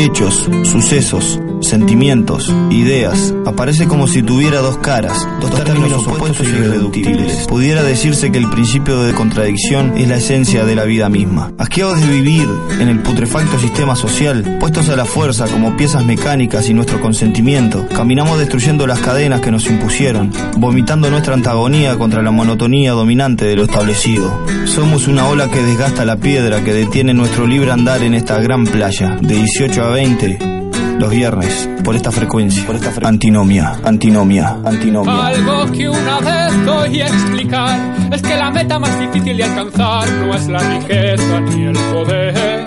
Hechos, sucesos, sentimientos, ideas. Aparece como si tuviera dos caras, dos, términos, opuestos y irreductibles. Pudiera decirse que el principio de contradicción es la esencia de la vida misma. Asqueados de vivir en el putrefacto sistema social, puestos a la fuerza como piezas mecánicas y nuestro consentimiento, caminamos destruyendo las cadenas que nos impusieron, vomitando nuestra antagonía contra la monotonía dominante de lo establecido. Somos una ola que desgasta la piedra que detiene nuestro libre andar en esta gran playa, de 18 a 20, los viernes, por esta frecuencia. Antinomia, antinomia, antinomia. Algo que una vez voy a explicar es que la meta más difícil de alcanzar no es la riqueza ni el poder.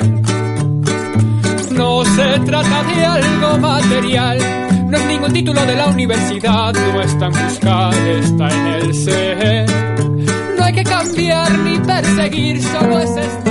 No se trata de algo material, no es ningún título de la universidad, no está en buscar, está en el ser. No hay que cambiar ni perseguir, solo es estar.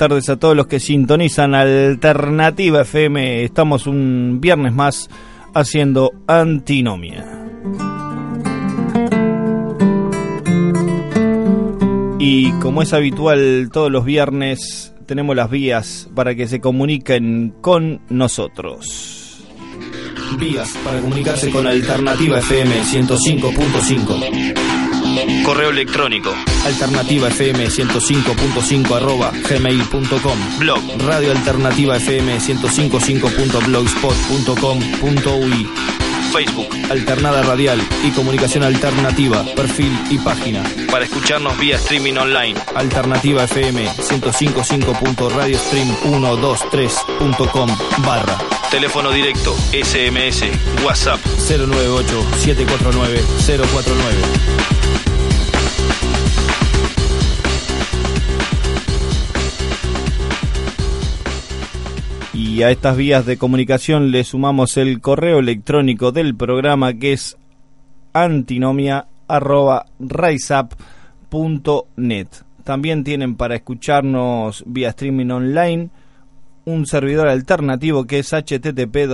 Tardes a todos los que sintonizan Alternativa FM. Estamos un viernes más haciendo antinomia. Y como es habitual todos los viernes, tenemos las vías para que se comuniquen con nosotros. Vías para comunicarse con Alternativa FM 105.5. Correo electrónico. Alternativa fm 105.5 arroba gmail.com blog. Radio alternativa fm 105.blogspot.com.uy Facebook. Alternada Radial y Comunicación Alternativa, perfil y página. Para escucharnos vía streaming online, Alternativa FM 105.radiostream123.com barra. Teléfono directo, SMS, WhatsApp 098 749 049. Y a estas vías de comunicación le sumamos el correo electrónico del programa que es antinomia.riseup.net. También tienen para escucharnos vía streaming online un servidor alternativo que es http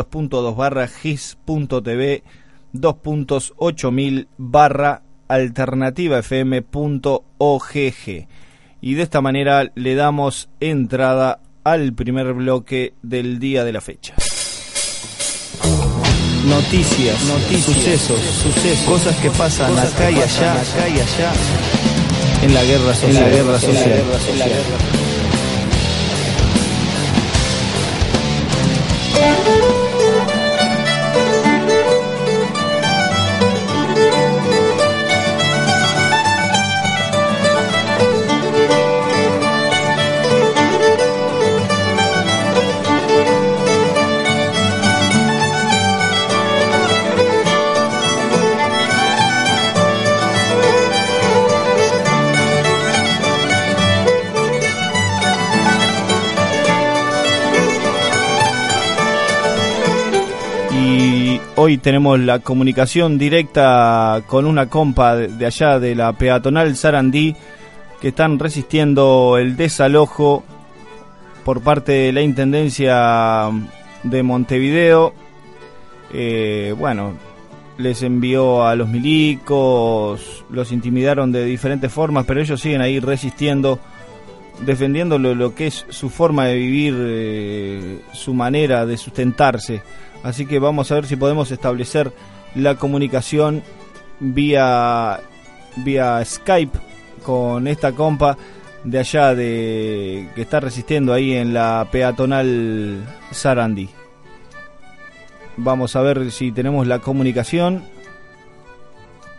barra gis.tv 2.8000 barra alternativafm.ogg y de esta manera le damos entrada al primer bloque del día de la fecha. Noticias, noticias, sucesos, sucesos, cosas que pasan cosas acá, que y allá, acá y allá, en la guerra social, en la guerra social. En la guerra social. Hoy tenemos la comunicación directa con una compa de, allá de la peatonal Sarandí que están resistiendo el desalojo por parte de la Intendencia de Montevideo. Eh, bueno, les envió a los milicos, los intimidaron de diferentes formas, pero ellos siguen ahí resistiendo, defendiendo lo, lo que es su forma de vivir, eh, su manera de sustentarse. Así que vamos a ver si podemos establecer la comunicación vía, vía Skype con esta compa de allá de que está resistiendo ahí en la peatonal Sarandí. Vamos a ver si tenemos la comunicación.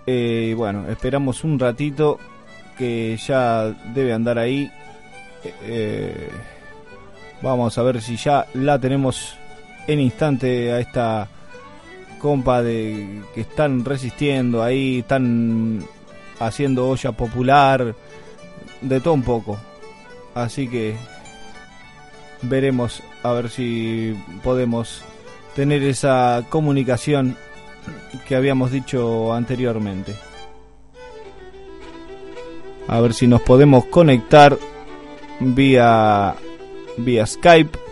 Eh, bueno, esperamos un ratito que ya debe andar ahí. Eh, vamos a ver si ya la tenemos en instante a esta compa de que están resistiendo ahí, están haciendo olla popular, de todo un poco. Así que veremos a ver si podemos tener esa comunicación que habíamos dicho anteriormente. A ver si nos podemos conectar vía vía Skype.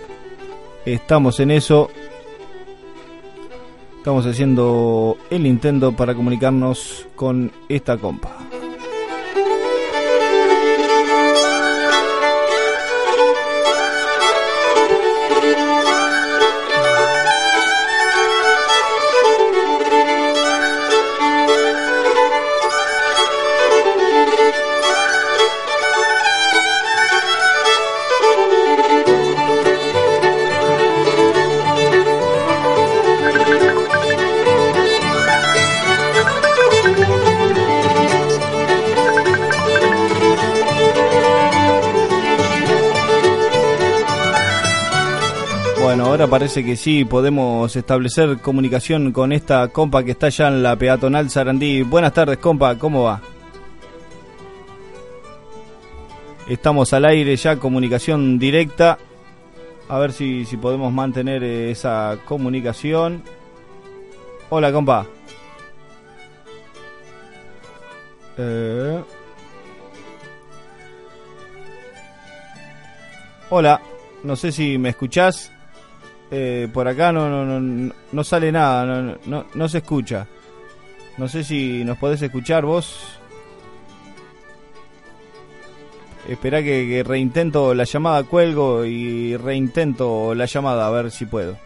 Estamos en eso. Estamos haciendo el intento para comunicarnos con esta compa. Parece que sí podemos establecer comunicación con esta compa que está allá en la peatonal Sarandí. Buenas tardes, compa, ¿cómo va? Estamos al aire ya, comunicación directa. A ver si, si podemos mantener esa comunicación. Hola, compa. Eh. Hola, no sé si me escuchás. Eh, por acá no, no, no, no sale nada, no, no, se escucha. No sé si nos podés escuchar vos. Espera que, que reintento la llamada, cuelgo y reintento la llamada a ver si puedo.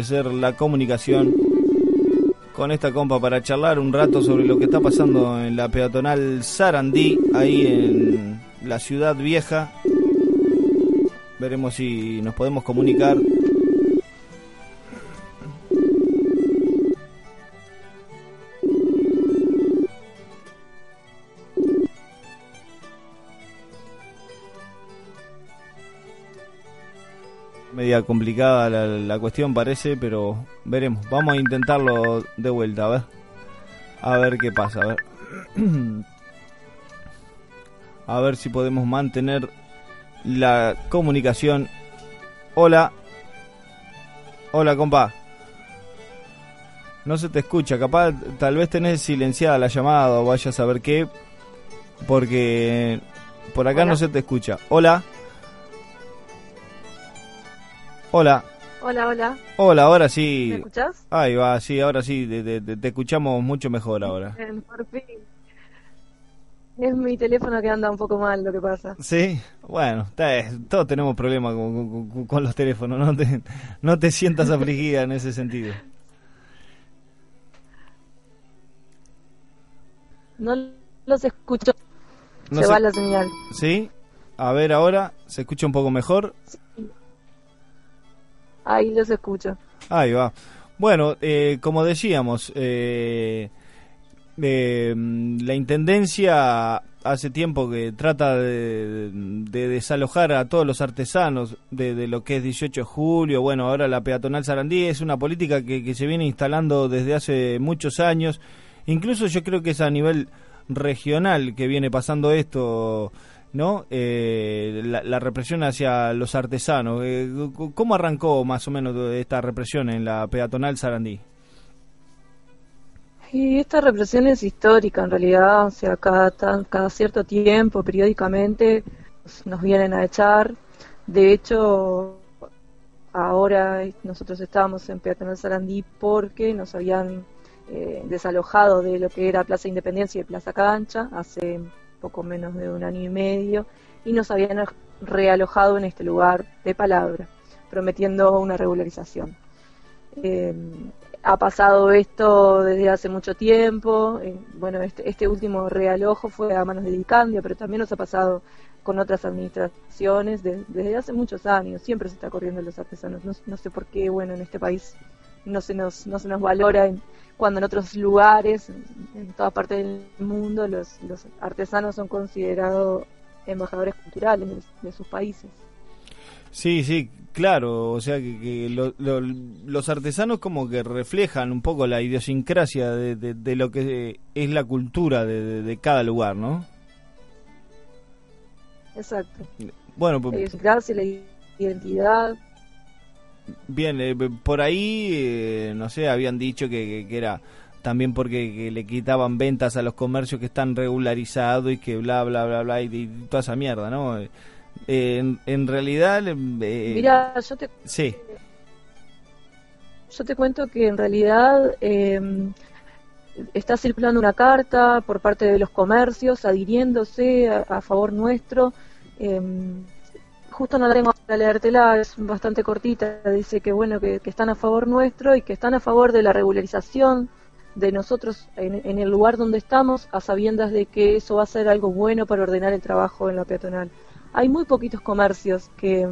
Establecer la comunicación con esta compa para charlar un rato sobre lo que está pasando en la peatonal Sarandí, ahí en la ciudad vieja. Veremos si nos podemos comunicar media complicada la, cuestión parece, pero veremos. Vamos a intentarlo de vuelta, a ver. A ver qué pasa, a ver. a ver si podemos mantener la comunicación. Hola. Hola, compa. No se te escucha, capaz tal vez tenés silenciada la llamada o vayas a ver qué. Porque por acá no se te escucha. Hola. Hola. Hola, hola. Hola, ahora sí. ¿Me escuchás? Ahí va, sí, ahora sí, te, escuchamos mucho mejor ahora. por fin. Es mi teléfono que anda un poco mal lo que pasa. Sí, bueno, todos tenemos problemas con, los teléfonos, no te, no te sientas afligida en ese sentido. No los escucho. se, va la señal. ¿Sí? A ver ahora, ¿se escucha un poco mejor? Sí. Ahí los escucho. Ahí va. Bueno, eh, como decíamos, eh, eh, la Intendencia hace tiempo que trata de, desalojar a todos los artesanos de, lo que es 18 de julio, bueno, ahora la peatonal Sarandí es una política que, se viene instalando desde hace muchos años, incluso yo creo que es a nivel regional que viene pasando esto, ¿no? Eh, la, represión hacia los artesanos. Eh, ¿Cómo arrancó más o menos esta represión en la peatonal Sarandí? Y esta represión es histórica en realidad, o sea, cada, cada cierto tiempo, periódicamente, nos vienen a echar. De hecho, ahora nosotros estábamos en Peatonal Sarandí porque nos habían eh, desalojado de lo que era Plaza Independencia y Plaza Cancha hace poco menos de un año y medio y nos habían realojado en este lugar de palabra, prometiendo una regularización. Eh, ha pasado esto desde hace mucho tiempo. Eh, bueno, este, este, último realojo fue a manos de Dicandia, pero también nos ha pasado con otras administraciones desde hace muchos años. Siempre se está corriendo los artesanos. No, sé por qué, bueno, en este país no se nos, no se nos valora cuando en otros lugares, en, toda parte del mundo, los, los artesanos son considerados embajadores culturales de sus países. Sí, sí, claro, o sea que, los artesanos como que reflejan un poco la idiosincrasia de, lo que es la cultura de, cada lugar, ¿no? Exacto. Bueno, pues, la idiosincrasia, la identidad. Bien, eh, por ahí, eh, no sé, habían dicho que, era también porque le quitaban ventas a los comercios que están regularizados y que bla, bla, bla, bla, y toda esa mierda, ¿no? en, en, realidad... Eh, Mira, yo te... Sí. Yo te cuento que en realidad eh, está circulando una carta por parte de los comercios adhiriéndose a, favor nuestro. Eh, justo no la tengo para leértela, es bastante cortita. Dice que bueno que, están a favor nuestro y que están a favor de la regularización de nosotros en, en, el lugar donde estamos, a sabiendas de que eso va a ser algo bueno para ordenar el trabajo en la peatonal hay muy poquitos comercios que,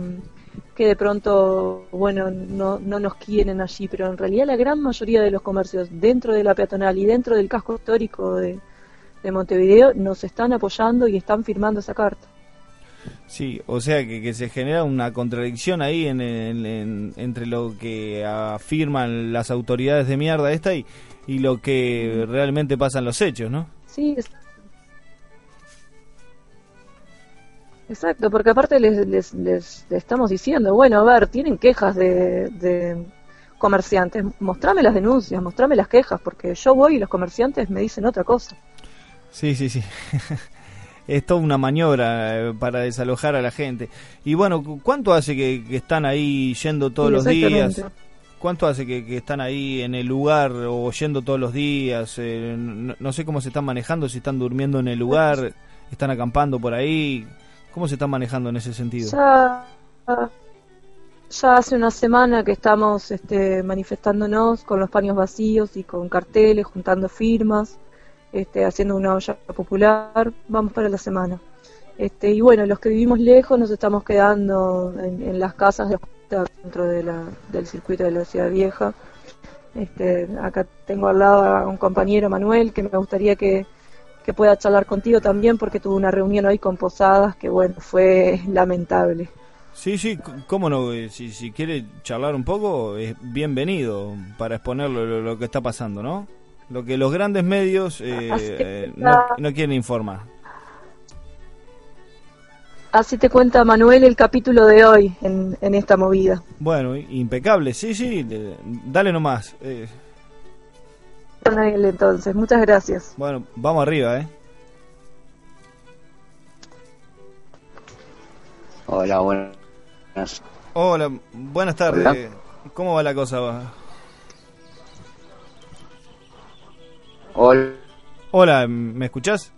que de pronto, bueno, no, no nos quieren allí, pero en realidad la gran mayoría de los comercios dentro de la peatonal y dentro del casco histórico de, Montevideo nos están apoyando y están firmando esa carta. Sí, o sea que, que se genera una contradicción ahí en, entre lo que afirman las autoridades de mierda esta y, y lo que realmente pasan los hechos, ¿no? Sí, Exacto, porque aparte les, les, les, estamos diciendo, bueno, a ver, tienen quejas de, de comerciantes, mostrame las denuncias, mostrame las quejas, porque yo voy y los comerciantes me dicen otra cosa. Sí, sí, sí. es toda una maniobra eh, para desalojar a la gente. Y bueno, ¿cuánto hace que, están ahí yendo todos los días? ¿Cuánto hace que, están ahí en el lugar o yendo todos los días? Eh, no, no, sé cómo se están manejando, si están durmiendo en el lugar, están acampando por ahí. ¿Cómo se está manejando en ese sentido? Ya, hace una semana que estamos este, manifestándonos con los paños vacíos y con carteles, juntando firmas, este, haciendo una olla popular. Vamos para la semana. Este, y bueno, los que vivimos lejos nos estamos quedando en, las casas de, dentro de la, del circuito de la ciudad vieja. Este, acá tengo al lado a un compañero Manuel que me gustaría que, que pueda charlar contigo también porque tuve una reunión hoy con Posadas que bueno, fue lamentable. Sí, sí, cómo no, eh, si, si quiere charlar un poco, es bienvenido para exponer lo, que está pasando, ¿no? Lo que los grandes medios eh, eh, no, quieren informar. Así te cuenta Manuel el capítulo de hoy en, en esta movida. Bueno, impecable, sí, sí, dale nomás. Eh, entonces. Muchas gracias. Bueno, vamos arriba, ¿eh? Hola, buenas. Hola, buenas tardes. ¿Cómo va la cosa? Hola. Hola, ¿me escuchás?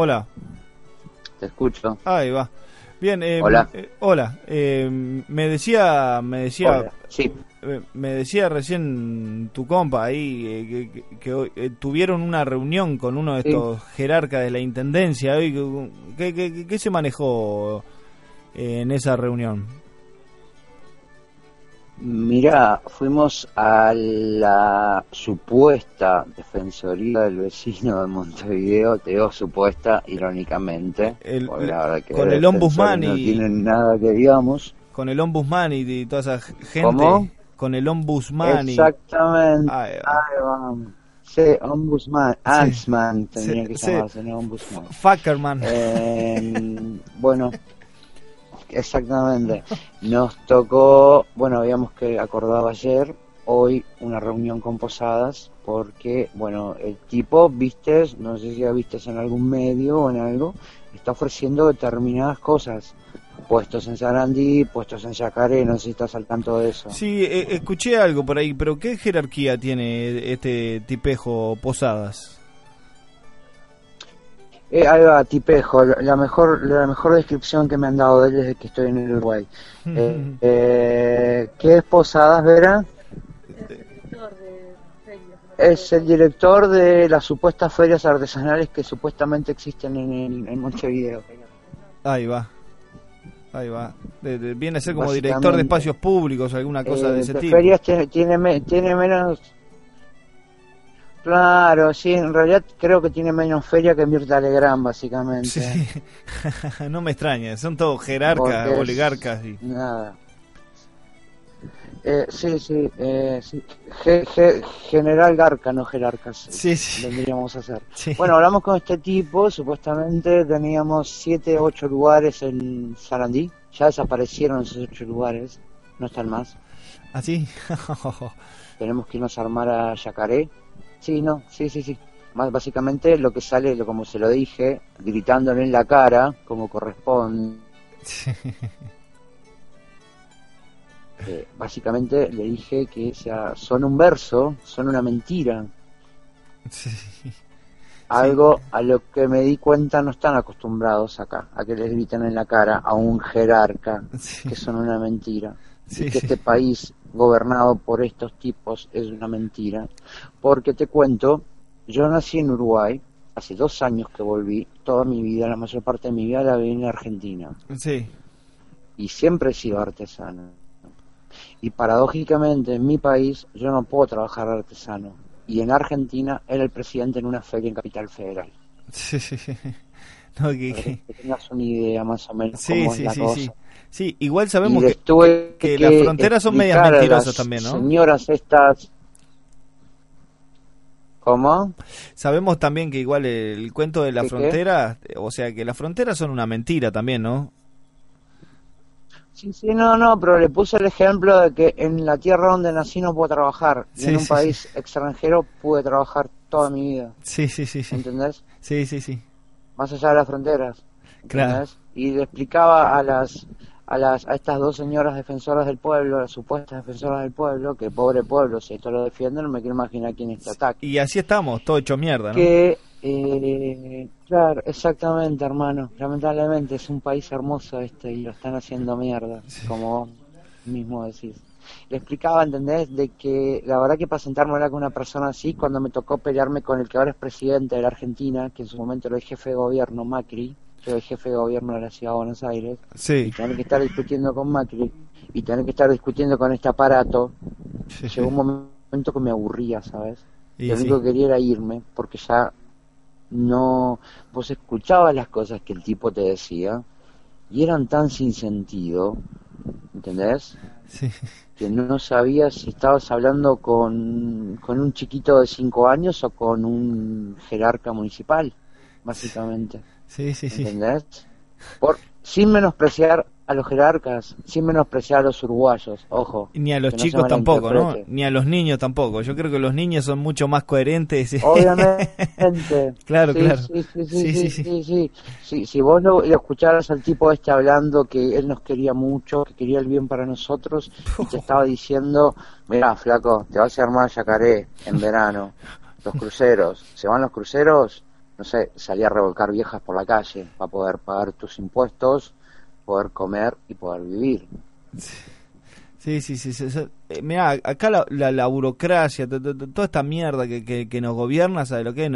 Hola. Te escucho. Ahí va. Bien, eh, hola. Eh, hola. Eh, me decía, me decía, sí. me decía recién tu compa ahí que, tuvieron una reunión con uno de estos jerarcas de la intendencia. Hoy, ¿qué, qué, se manejó en esa reunión? Mira, fuimos a la supuesta defensoría del vecino de Montevideo, te digo supuesta, irónicamente, El- porque la verdad que con el ombudsman no y- tienen nada que digamos. Con el ombudsman y, y toda esa gente. ¿Cómo? Con el ombudsman y... Exactamente. Ahí va. Ahí va. Sí, ombudsman, Ansman tendría Sí, que sí. llamarse, no ombudsman. Fuckerman. Eh, bueno, exactamente. Nos tocó, bueno, habíamos que acordado ayer, hoy una reunión con Posadas, porque, bueno, el tipo, vistes, no sé si ya vistes en algún medio o en algo, está ofreciendo determinadas cosas. Puestos en Sarandí, puestos en Yacaré, no sé si estás al tanto de eso. Sí, eh, escuché algo por ahí, pero ¿qué jerarquía tiene este tipejo Posadas? Eh, ahí va, Tipejo, la mejor, la mejor descripción que me han dado de él desde que estoy en Uruguay. Eh, eh, ¿Qué es Posadas, Vera? Es el director de las supuestas ferias artesanales que supuestamente existen en, el- en Montevideo. Ahí va. Ahí va. De- de- viene a ser como director de espacios públicos, alguna cosa Eh, de ese de tipo. ferias tiene, tiene, tiene menos... Claro, sí, en realidad creo que tiene menos feria que Mirta Legrand, básicamente. Sí. no me extraña, son todos jerarcas, es- oligarcas. Y... Nada. Eh, sí, sí, eh, sí. Ge- ge- general Garca, no jerarcas. Sí, sí. Vendríamos a hacer. Sí. Bueno, hablamos con este tipo, supuestamente teníamos 7, 8 lugares en Sarandí. Ya desaparecieron esos 8 lugares, no están más. ¿Así? Tenemos que irnos a armar a Yacaré. Sí, no, sí, sí, sí. Más básicamente lo que sale, lo, como se lo dije, gritándole en la cara, como corresponde. Eh, básicamente le dije que o sea, son un verso, son una mentira. Sí. Algo a lo que me di cuenta no están acostumbrados acá, a que les griten en la cara a un jerarca, Sí. que son una mentira. Sí, y que este país gobernado por estos tipos es una mentira. Porque te cuento, yo nací en Uruguay, hace dos años que volví, toda mi vida, la mayor parte de mi vida la viví en Argentina. Sí. y siempre he sido artesano. Y paradójicamente en mi país yo no puedo trabajar artesano. Y en Argentina era el presidente en una feria en Capital Federal. Sí, sí, sí. No, que- que tengas una idea más o menos Sí, cómo sí, es la sí, cosa. sí. Sí, igual sabemos que, las fronteras son medias mentirosas también, ¿no? Señoras estas... ¿Cómo? sabemos también que igual el cuento de la frontera, o sea, que las fronteras son una mentira también, ¿no? Sí, sí, no, no, pero le puse el ejemplo de que en la tierra donde nací no puedo trabajar. Y en un sí, país extranjero pude trabajar toda mi vida. Sí, sí, sí, sí. ¿Entendés? Sí, sí, sí. más allá de las fronteras. Claro. ¿entendés? Y le explicaba a las a las a estas dos señoras defensoras del pueblo, las supuestas defensoras del pueblo, que pobre pueblo, si esto lo defienden, no me quiero imaginar quién es este ataque. Y así estamos, todo hecho mierda, ¿no? Que, eh, claro, exactamente, hermano. Lamentablemente es un país hermoso este y lo están haciendo mierda, como vos mismo decís. Le explicaba, ¿entendés? De que la verdad que para sentarme a hablar con una persona así, cuando me tocó pelearme con el que ahora es presidente de la Argentina, que en su momento era el jefe de gobierno, Macri, el jefe de gobierno de la ciudad de Buenos Aires, y tener que estar discutiendo con Macri, y tener que estar discutiendo con este aparato, sí. llegó un momento que me aburría, ¿sabes? Y lo sí. único que quería era irme porque ya no vos escuchabas las cosas que el tipo te decía y eran tan sin sentido ¿entendés? Sí. que no sabías si estabas hablando con, con un chiquito de 5 años o con un jerarca municipal básicamente Sí, sí, sí. ¿entendés? Por, sin menospreciar a los jerarcas sin menospreciar a los uruguayos ojo Ni a los no chicos tampoco, ¿no? Ni a los niños tampoco. Yo creo que los niños son mucho más coherentes. Obviamente. Claro, Sí, claro. Sí, sí, sí, Sí, sí, sí, sí, sí. sí. Sí, Si vos lo, lo escucharas al tipo este hablando que él nos quería mucho, que quería el bien para nosotros, y te estaba diciendo, mira, flaco, te vas a armar yacaré en verano, los cruceros, se van los cruceros, no sé, salí a revolcar viejas por la calle para poder pagar tus impuestos, poder comer y poder vivir. Sí, sí, sí. sí, sí. Eh, mirá, acá la, la, la burocracia, to- to- to- toda esta mierda que, que, que nos gobierna, ¿sabe lo que es?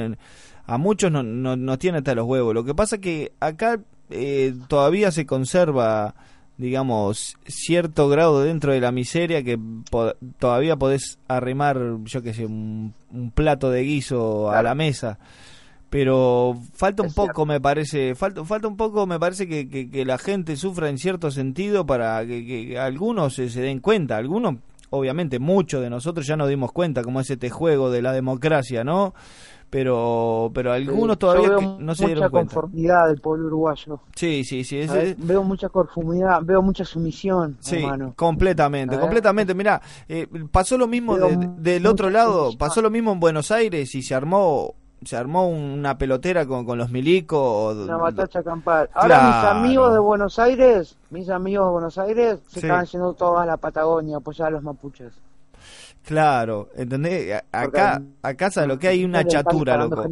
A muchos no, no, nos tiene hasta los huevos. Lo que pasa que acá eh, todavía se conserva digamos, cierto grado dentro de la miseria que todavía podés arrimar, yo que sé, un, plato de guiso a la mesa. Pero falta un poco, me parece, falta, falta un poco, me parece que, que, la gente sufra en cierto sentido para que, algunos se, se den cuenta, algunos obviamente muchos de nosotros ya nos dimos cuenta como es este juego de la democracia, ¿no? pero pero algunos todavía no se dieron cuenta. Mucha conformidad del pueblo uruguayo. Sí, sí, sí. Veo mucha conformidad, veo mucha sumisión. Sí, completamente, completamente. Mira, eh, pasó lo mismo del otro lado, pasó lo mismo en Buenos Aires y se armó se armó una pelotera con, con los milicos. Una batacha campal. Ahora mis amigos de Buenos Aires, mis amigos de Buenos Aires se estaban yendo todos a la Patagonia, apoyar a los mapuches. Claro, ¿entendés? Acá, acá ¿sabes lo que hay una chatura, loco.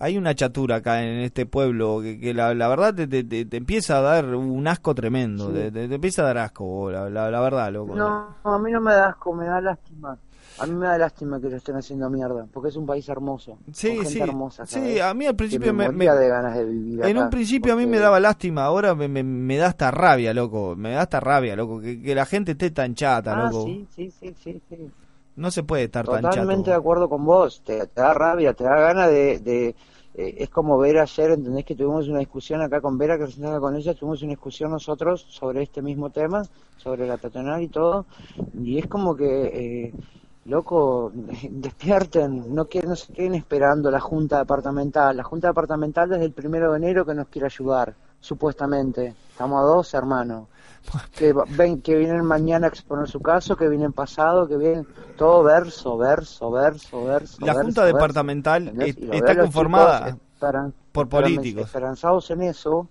Hay una chatura acá en este pueblo que, la, verdad te, te, empieza a dar un asco tremendo, te, empieza a dar asco, la, la, verdad, loco. No, a mí no me da asco, me da lástima. A mí me da lástima que lo estén haciendo mierda, porque es un país hermoso. Sí, sí. sí, a mí al principio me, me, de ganas de vivir En un principio a mí me daba lástima, ahora me, me, da hasta rabia, loco. Me da hasta rabia, loco, que, que la gente esté tan chata, ah, loco. Sí, sí, sí, sí, sí. No se puede estar tan chato. Totalmente de acuerdo con vos. Te, da rabia, te da ganas de, de eh, es como ver ayer, ¿entendés? Que tuvimos una discusión acá con Vera, que representaba con ella, tuvimos una discusión nosotros sobre este mismo tema, sobre la peatonal y todo, y es como que eh, loco, despierten, no, quieren, no se queden esperando la Junta Departamental. La Junta Departamental desde el primero de enero que nos quiere ayudar, supuestamente. Estamos a dos, hermanos. Que, ven, que vienen mañana a exponer su caso, que vienen pasado, que vienen todo verso, verso, verso, verso. La Junta Departamental está conformada por políticos. Esperanzados en eso,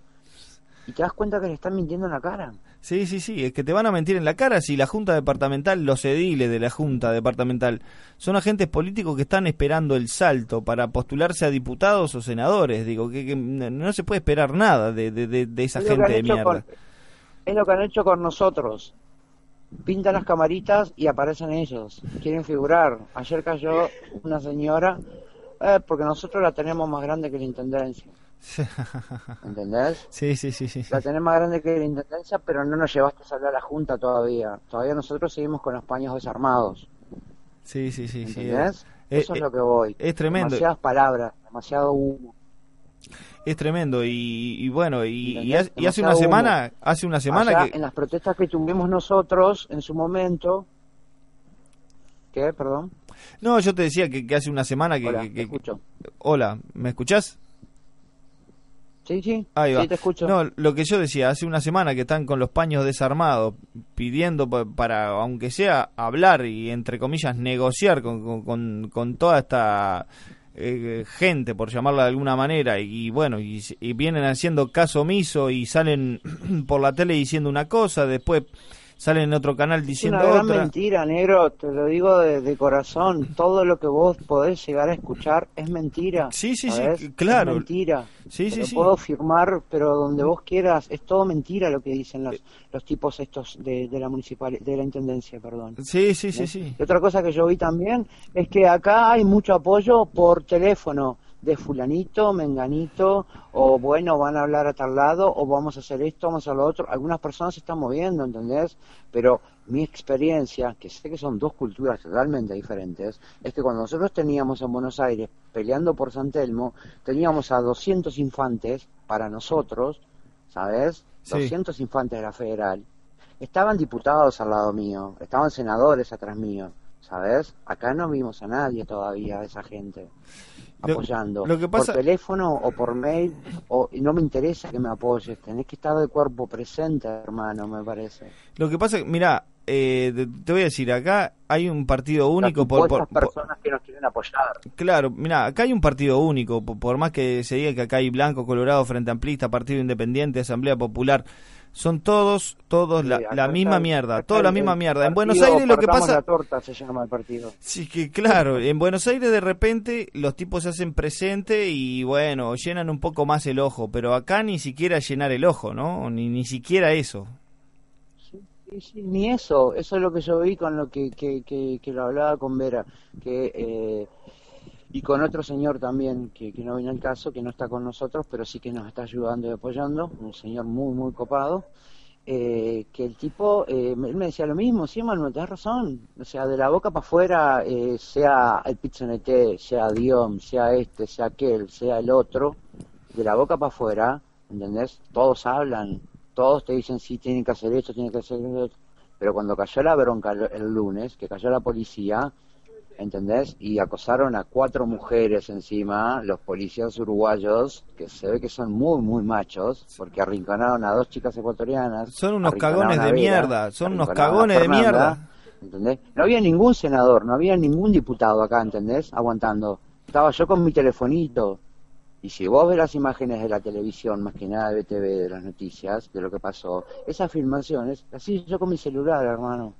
y te das cuenta que le están mintiendo en la cara. Sí, sí, sí, es que te van a mentir en la cara si la Junta Departamental, los ediles de la Junta Departamental, son agentes políticos que están esperando el salto para postularse a diputados o senadores. Digo, que, no se puede esperar nada de, de, esa gente de mierda. es lo que han hecho con nosotros. Pintan las camaritas y aparecen ellos. Quieren figurar. Ayer cayó una señora, eh, porque nosotros la tenemos más grande que la intendencia. ¿Entendés? Sí, sí, sí, sí. La tenés más grande que la intendencia, pero no nos llevaste a salir a la Junta todavía. Todavía nosotros seguimos con los paños desarmados. Sí, sí, sí. ¿Entendés? Eso es lo que voy. Es tremendo. Demasiadas palabras, demasiado humo. Es tremendo y, bueno y, hace una semana hace una semana que en las protestas que tuvimos nosotros en su momento ¿qué? Perdón. No, yo te decía que, hace una semana que, Hola, escucho. Hola, ¿me escuchás? Sí, sí, sí te escucho. No, lo que yo decía, hace una semana que están con los paños desarmados, pidiendo para, aunque sea, hablar y, entre comillas, negociar con, con, con toda esta eh, gente, por llamarla de alguna manera, y, bueno, y, y, vienen haciendo caso omiso y salen por la tele diciendo una cosa, después sale en otro canal diciendo una gran mentira, negro, te lo digo de, corazón. Todo lo que vos podés llegar a escuchar es mentira. Sí, sí, sí, claro. Es mentira. Sí, sí, lo sí. puedo firmar, pero donde vos quieras, es todo mentira lo que dicen los, los tipos estos de, de la municipal, de la intendencia, perdón. Sí, sí, sí, sí. Y otra cosa que yo vi también es que acá hay mucho apoyo por teléfono de fulanito, menganito, o bueno, van a hablar a tal lado, o vamos a hacer esto, vamos a lo otro. Algunas personas se están moviendo, ¿entendés? Pero mi experiencia, que sé que son dos culturas totalmente diferentes, es que cuando nosotros teníamos en Buenos Aires peleando por San Telmo, teníamos a 200 infantes para nosotros, ¿sabes? 200 infantes de la federal. Estaban diputados al lado mío, estaban senadores atrás mío, ¿sabes? Acá no vimos a nadie todavía de esa gente apoyando. Lo, que pasa... Por teléfono o por mail, o no me interesa que me apoyes, tenés que estar de cuerpo presente, hermano, me parece. Lo que pasa, mira, eh, te voy a decir, acá hay un partido único por, por, personas que nos quieren apoyar. Claro, mira, acá hay un partido único, por, más que se diga que acá hay Blanco, Colorado, Frente Amplista, Partido Independiente, Asamblea Popular, son todos, todos la, misma mierda, toda la misma mierda. En Buenos Aires lo que pasa... La torta se llama el partido. Sí, que claro, en Buenos Aires de repente los tipos se hacen presente y bueno, llenan un poco más el ojo, pero acá ni siquiera llenar el ojo, ¿no? Ni, ni siquiera eso. Sí, sí, ni eso, eso es lo que yo vi con lo que, que, que, lo hablaba con Vera, que... Eh, y con otro señor también que, que no viene al caso, que no está con nosotros, pero sí que nos está ayudando y apoyando, un señor muy, muy copado. Eh, que el tipo, eh, él me decía lo mismo, sí, Manuel, tenés razón. O sea, de la boca para afuera, eh, sea el PITCNT, sea Dion, sea este, sea aquel, sea el otro, de la boca para afuera, ¿entendés? Todos hablan, todos te dicen, sí, tienen que hacer esto, tienen que hacer esto. Pero cuando cayó la bronca el lunes, que cayó la policía, ¿entendés? Y acosaron a cuatro mujeres encima, los policías uruguayos, que se ve que son muy, muy machos, porque arrinconaron a dos chicas ecuatorianas. Son unos cagones de Vera, mierda, son unos cagones de mierda. ¿Entendés? No había ningún senador, no había ningún diputado acá, ¿entendés? Aguantando. Estaba yo con mi telefonito. Y si vos ves las imágenes de la televisión, más que nada de BTV, de las noticias, de lo que pasó, esas filmaciones, así yo con mi celular, hermano.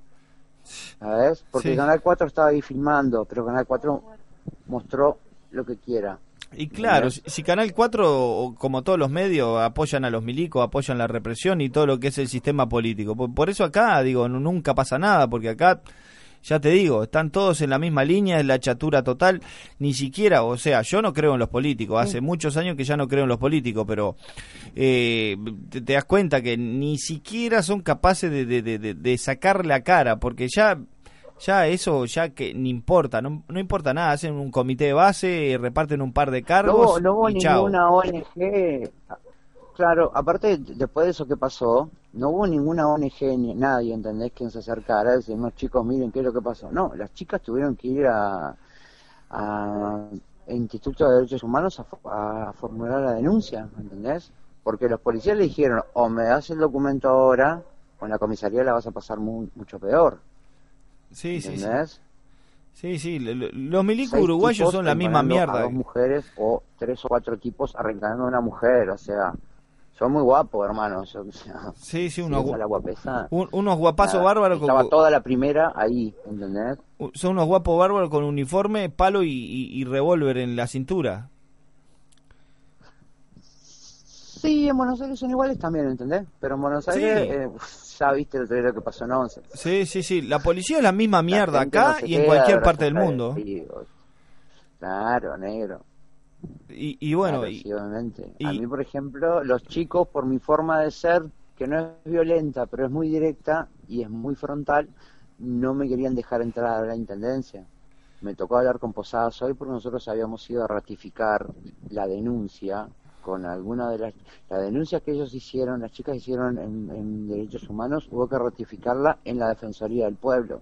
¿Sabes? Porque Sí. Canal 4 estaba ahí filmando, pero Canal 4 mostró lo que quiera. Y claro, si, si Canal 4, o como todos los medios, apoyan a los milicos, apoyan la represión y todo lo que es el sistema político. Por, por eso acá, digo, nu- nunca pasa nada, porque acá, ya te digo, están todos en la misma línea, es la chatura total, ni siquiera, o sea, yo no creo en los políticos, hace muchos años que ya no creo en los políticos, pero eh, te, te das cuenta que ni siquiera son capaces de, de, de- sacar la cara, porque ya ya eso ya que ni importa, no, no importa nada, hacen un comité de base, reparten un par de No cargos hubo, no hubo y chao. ninguna ONG. Claro, aparte, después de eso que pasó, no hubo ninguna ONG ni nadie, ¿entendés? Quien se acercara a decir, no, chicos, miren qué es lo que pasó. No, las chicas tuvieron que ir a, a Instituto de Derechos Humanos a, fo- a formular la denuncia, ¿entendés? Porque los policías le dijeron, o me das el documento ahora, o en la comisaría la vas a pasar mu- mucho peor, Sí, sí, sí. ¿entendés? Sí, sí, lo- lo- los milicos uruguayos son la misma mierda. A dos mujeres o tres o cuatro tipos arrancando a una mujer, o sea, son muy guapos, hermanos. O sea, Sí, sí, unos, un- unos guapazos bárbaros con, Estaba toda la primera ahí, ¿entendés? son unos guapos bárbaros con uniforme, palo y, y- y revólver en la cintura. Sí, en Buenos Aires son iguales también, ¿entendés? Pero en Buenos Sí. Aires, eh, ya viste el lo que pasó en Once. Sí, sí, sí, la policía es la misma mierda acá no y en cualquier parte del mundo. Claro, negro. Y, y bueno, Claro, y- sí, obviamente. y- A mí, por ejemplo, los chicos, por mi forma de ser, que no es violenta, pero es muy directa y es muy frontal, no me querían dejar entrar a la intendencia. Me tocó hablar con Posadas hoy porque nosotros habíamos ido a ratificar la denuncia con alguna de las la denuncia que ellos hicieron, las chicas hicieron en, derechos humanos, hubo que ratificarla en la Defensoría del Pueblo.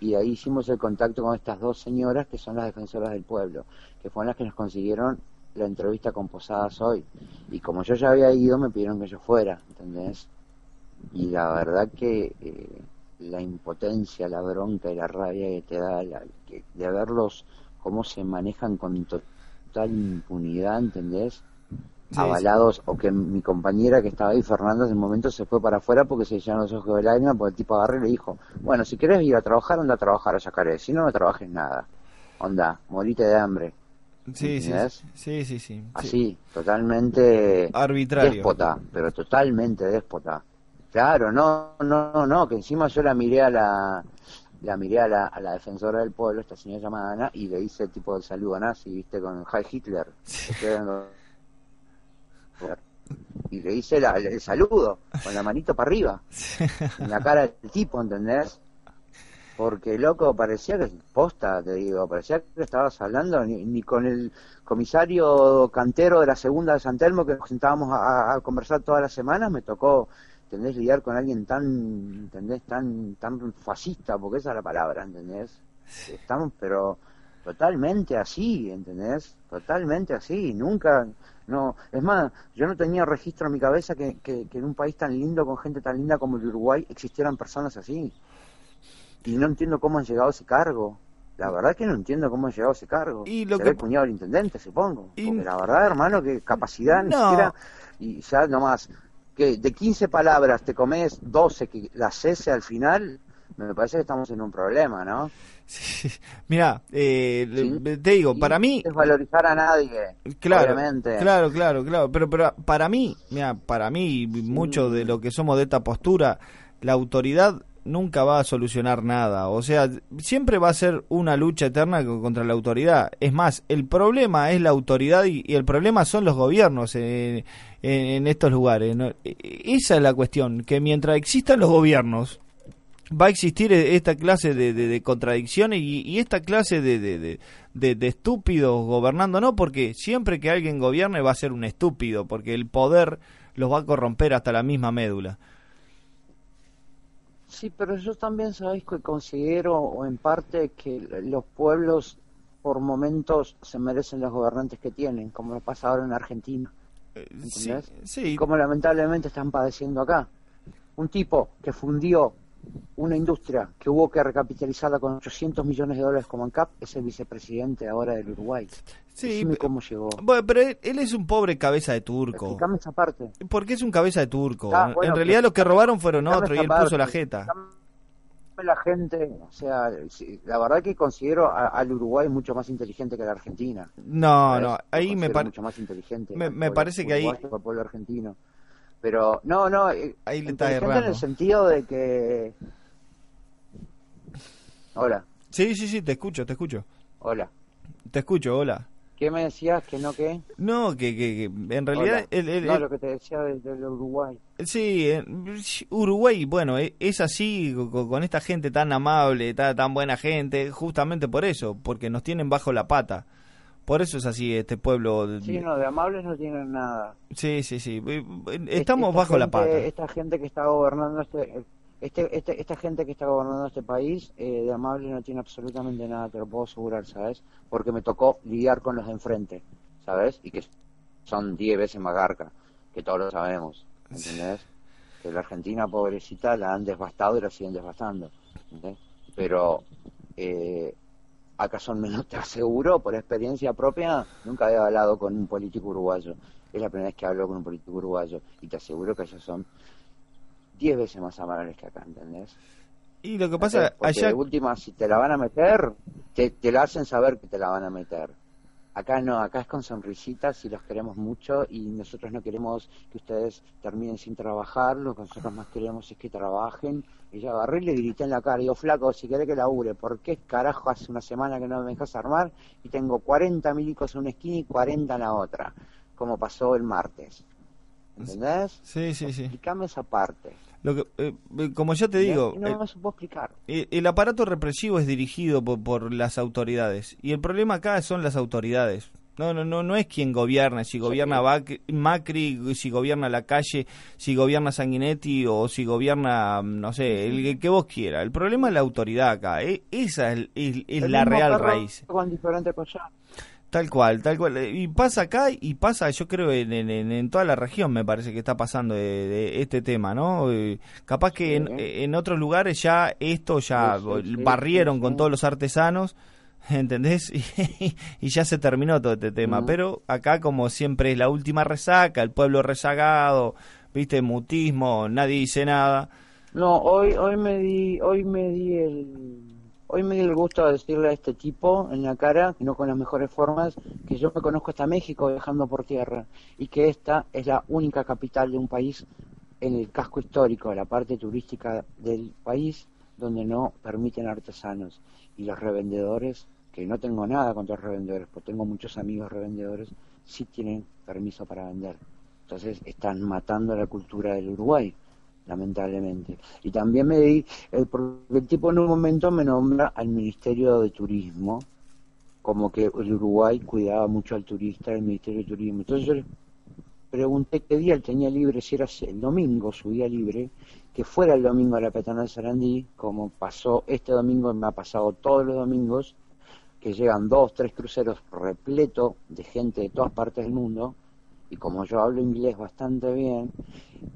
Y ahí hicimos el contacto con estas dos señoras que son las defensoras del pueblo, que fueron las que nos consiguieron la entrevista con Posadas hoy. Y como yo ya había ido, me pidieron que yo fuera, ¿entendés? Y la verdad que eh, la impotencia, la bronca y la rabia que te da la- que- de verlos cómo se manejan con total impunidad, ¿entendés? Sí, avalados o que mi compañera que estaba ahí, Fernanda, en el momento se fue para afuera porque se llenaron los ojos de lágrimas porque el tipo agarró y le dijo, bueno, si querés ir a trabajar, anda a trabajar a Yacaré, si no, no trabajes nada, onda, morite de hambre, sí, sí, sí, sí, sí, sí. así, totalmente Arbitrario. déspota, pero totalmente déspota. Claro, no, no, no, que encima yo la miré a la la miré a la, a la defensora del pueblo, esta señora llamada Ana, y le hice el tipo del saludo nazi, viste, con Heil Hitler. Estoy dando- Y le hice la- el saludo, con la manito para arriba, en la cara del tipo, ¿entendés? Porque, loco, parecía que, posta, te digo, parecía que estabas hablando ni, ni con el comisario cantero de la segunda de San Telmo, que nos sentábamos a, a conversar todas las semanas, me tocó, ¿entendés? Lidiar con alguien tan, ¿entendés? Tan, tan fascista, porque esa es la palabra, ¿entendés? Estamos, pero totalmente así, ¿entendés? Totalmente así, nunca, no, es más, yo no tenía registro en mi cabeza que, que, que en un país tan lindo, con gente tan linda como el Uruguay, existieran personas así. Y no entiendo cómo han llegado a ese cargo. La verdad que no entiendo cómo han llegado a ese cargo. Y lo Será que- el cuñado del intendente, supongo. Y- Porque la verdad, hermano, que capacidad ni siquiera... Y ya nomás, que de 15 palabras te comes 12 que la cese al final, me parece que estamos en un problema, ¿no? Sí. Mira, eh, Sí. te digo, para mí, Desvalorizar a nadie. Claro, obviamente. claro, claro, claro. Pero, pero para mí, mira, para mí, mucho de lo que somos de esta postura, la autoridad nunca va a solucionar nada. O sea, siempre va a ser una lucha eterna contra la autoridad. Es más, el problema es la autoridad y, el problema son los gobiernos en, estos lugares. E, esa es la cuestión, que mientras existan los gobiernos, va a existir esta clase de, contradicciones y, esta clase de, de, estúpidos gobernando, no, porque siempre que alguien gobierne va a ser un estúpido, porque el poder los va a corromper hasta la misma médula. Sí, pero yo también sabéis que considero, o en parte, que los pueblos por momentos se merecen los gobernantes que tienen, como lo pasa ahora en Argentina. Eh, sí, Como lamentablemente están padeciendo acá. Un tipo que fundió una industria que hubo que recapitalizarla con 800 millones de dólares como ANCAP es el vicepresidente ahora del Uruguay. Sí, cómo llegó. Bueno, pero él, es un pobre cabeza de turco. Explícame esa parte. Porque es un cabeza de turco. Ah, en realidad los que robaron fueron otros y él puso la jeta. La gente, o sea, la verdad que considero al Uruguay mucho más inteligente que la Argentina. No, no, ahí me parece mucho más inteligente. Me, parece que ahí argentino. Pero no, no, eh, ahí le está en el sentido de que Hola. Sí, sí, sí, te escucho, te escucho. Hola. Te escucho, hola. ¿Qué me decías? ¿Que no qué? No, que, que, en realidad... El, no, lo que te decía del Uruguay. Sí, Uruguay, bueno, e, es así con, esta gente tan amable, tan, tan buena gente, justamente por eso, porque nos tienen bajo la pata. Por eso es así este pueblo. Sí, no, de amables no tienen nada. Sí, sí, sí. Estamos bajo la pata. Esta gente que está gobernando este, este, este, esta gente que está gobernando este país eh, de amable no tiene absolutamente nada, te lo puedo asegurar, ¿sabes? Porque me tocó lidiar con los de enfrente, ¿sabes? Y que son diez veces más garca, que todos lo sabemos, ¿entendés? Que la Argentina, pobrecita, la han devastado y la siguen devastando, ¿entendés? Pero eh, acá son menos, te aseguro, por experiencia propia, nunca había hablado con un político uruguayo. Es la primera vez que hablo con un político uruguayo y te aseguro que ellos son 10 veces más amables que acá, ¿entendés? Y lo que pasa, Porque allá... de última, si te la van a meter, te, te la hacen saber que te la van a meter. Acá no, acá es con sonrisitas y los queremos mucho y nosotros no queremos que ustedes terminen sin trabajar, lo que nosotros más queremos es que trabajen. Y yo agarré y le grité en la cara, digo, flaco, si querés que labure, ¿por qué carajo hace una semana que no me dejas armar y tengo 40 milicos en una esquina y 40 en la otra? Como pasó el martes. ¿Entendés? Sí, sí, sí. Explícame esa parte. Lo que, eh, eh, como ya te digo, no puedo explicar. El, aparato represivo es dirigido por, las autoridades y el problema acá son las autoridades. No, no, no, no es quien gobierna, si gobierna Macri, si gobierna la calle, si gobierna Sanguinetti o si gobierna, no sé, el, que vos quieras. El problema es la autoridad acá. E, esa es, la real raíz. Con diferente Tal cual, tal cual. Y pasa acá y pasa, yo creo, en, en, toda la región me parece que está pasando de, este tema, ¿no? Eh, capaz que en, otros lugares ya esto ya barrieron con todos los artesanos, ¿entendés? Y, ya se terminó todo este tema. Pero acá como siempre es la última resaca, el pueblo rezagado, viste, mutismo, nadie dice nada. No, hoy, hoy me di, hoy me di el Hoy me dio el gusto de decirle a este tipo en la cara, y no con las mejores formas, que yo me conozco hasta México viajando por tierra y que esta es la única capital de un país en el casco histórico, la parte turística del país, donde no permiten artesanos. Y los revendedores, que no tengo nada contra los revendedores, porque tengo muchos amigos revendedores, sí tienen permiso para vender. Entonces están matando la cultura del Uruguay lamentablemente. Y también me di, el, el tipo en un momento me nombra al Ministerio de Turismo, como que el Uruguay cuidaba mucho al turista, el Ministerio de Turismo. Entonces yo le pregunté qué día él tenía libre, si era el domingo, su día libre, que fuera el domingo a la Peatonal Sarandí, como pasó este domingo, me ha pasado todos los domingos, que llegan dos, tres cruceros repleto de gente de todas partes del mundo, y como yo hablo inglés bastante bien,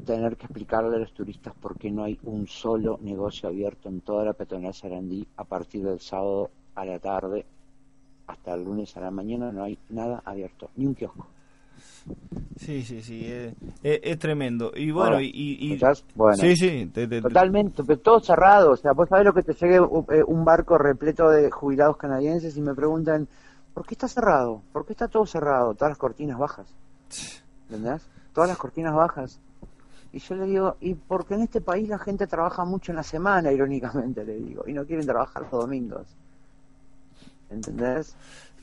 tener que explicarle a los turistas por qué no hay un solo negocio abierto en toda la peatonal Sarandí a partir del sábado a la tarde hasta el lunes a la mañana no hay nada abierto, ni un kiosco. Sí, sí, sí, eh, es, tremendo. Y bueno, y, y, Bueno, sí, sí, totalmente, pero todo cerrado. O sea, vos sabés lo que te llegue eh, un barco repleto de jubilados canadienses y me preguntan, ¿por qué está cerrado? ¿Por qué está todo cerrado? Todas las cortinas bajas. ¿Entendés? Todas las cortinas bajas. Y yo le digo, ¿y porque en este país la gente trabaja mucho en la semana, irónicamente le digo, y no quieren trabajar los domingos? ¿Entendés?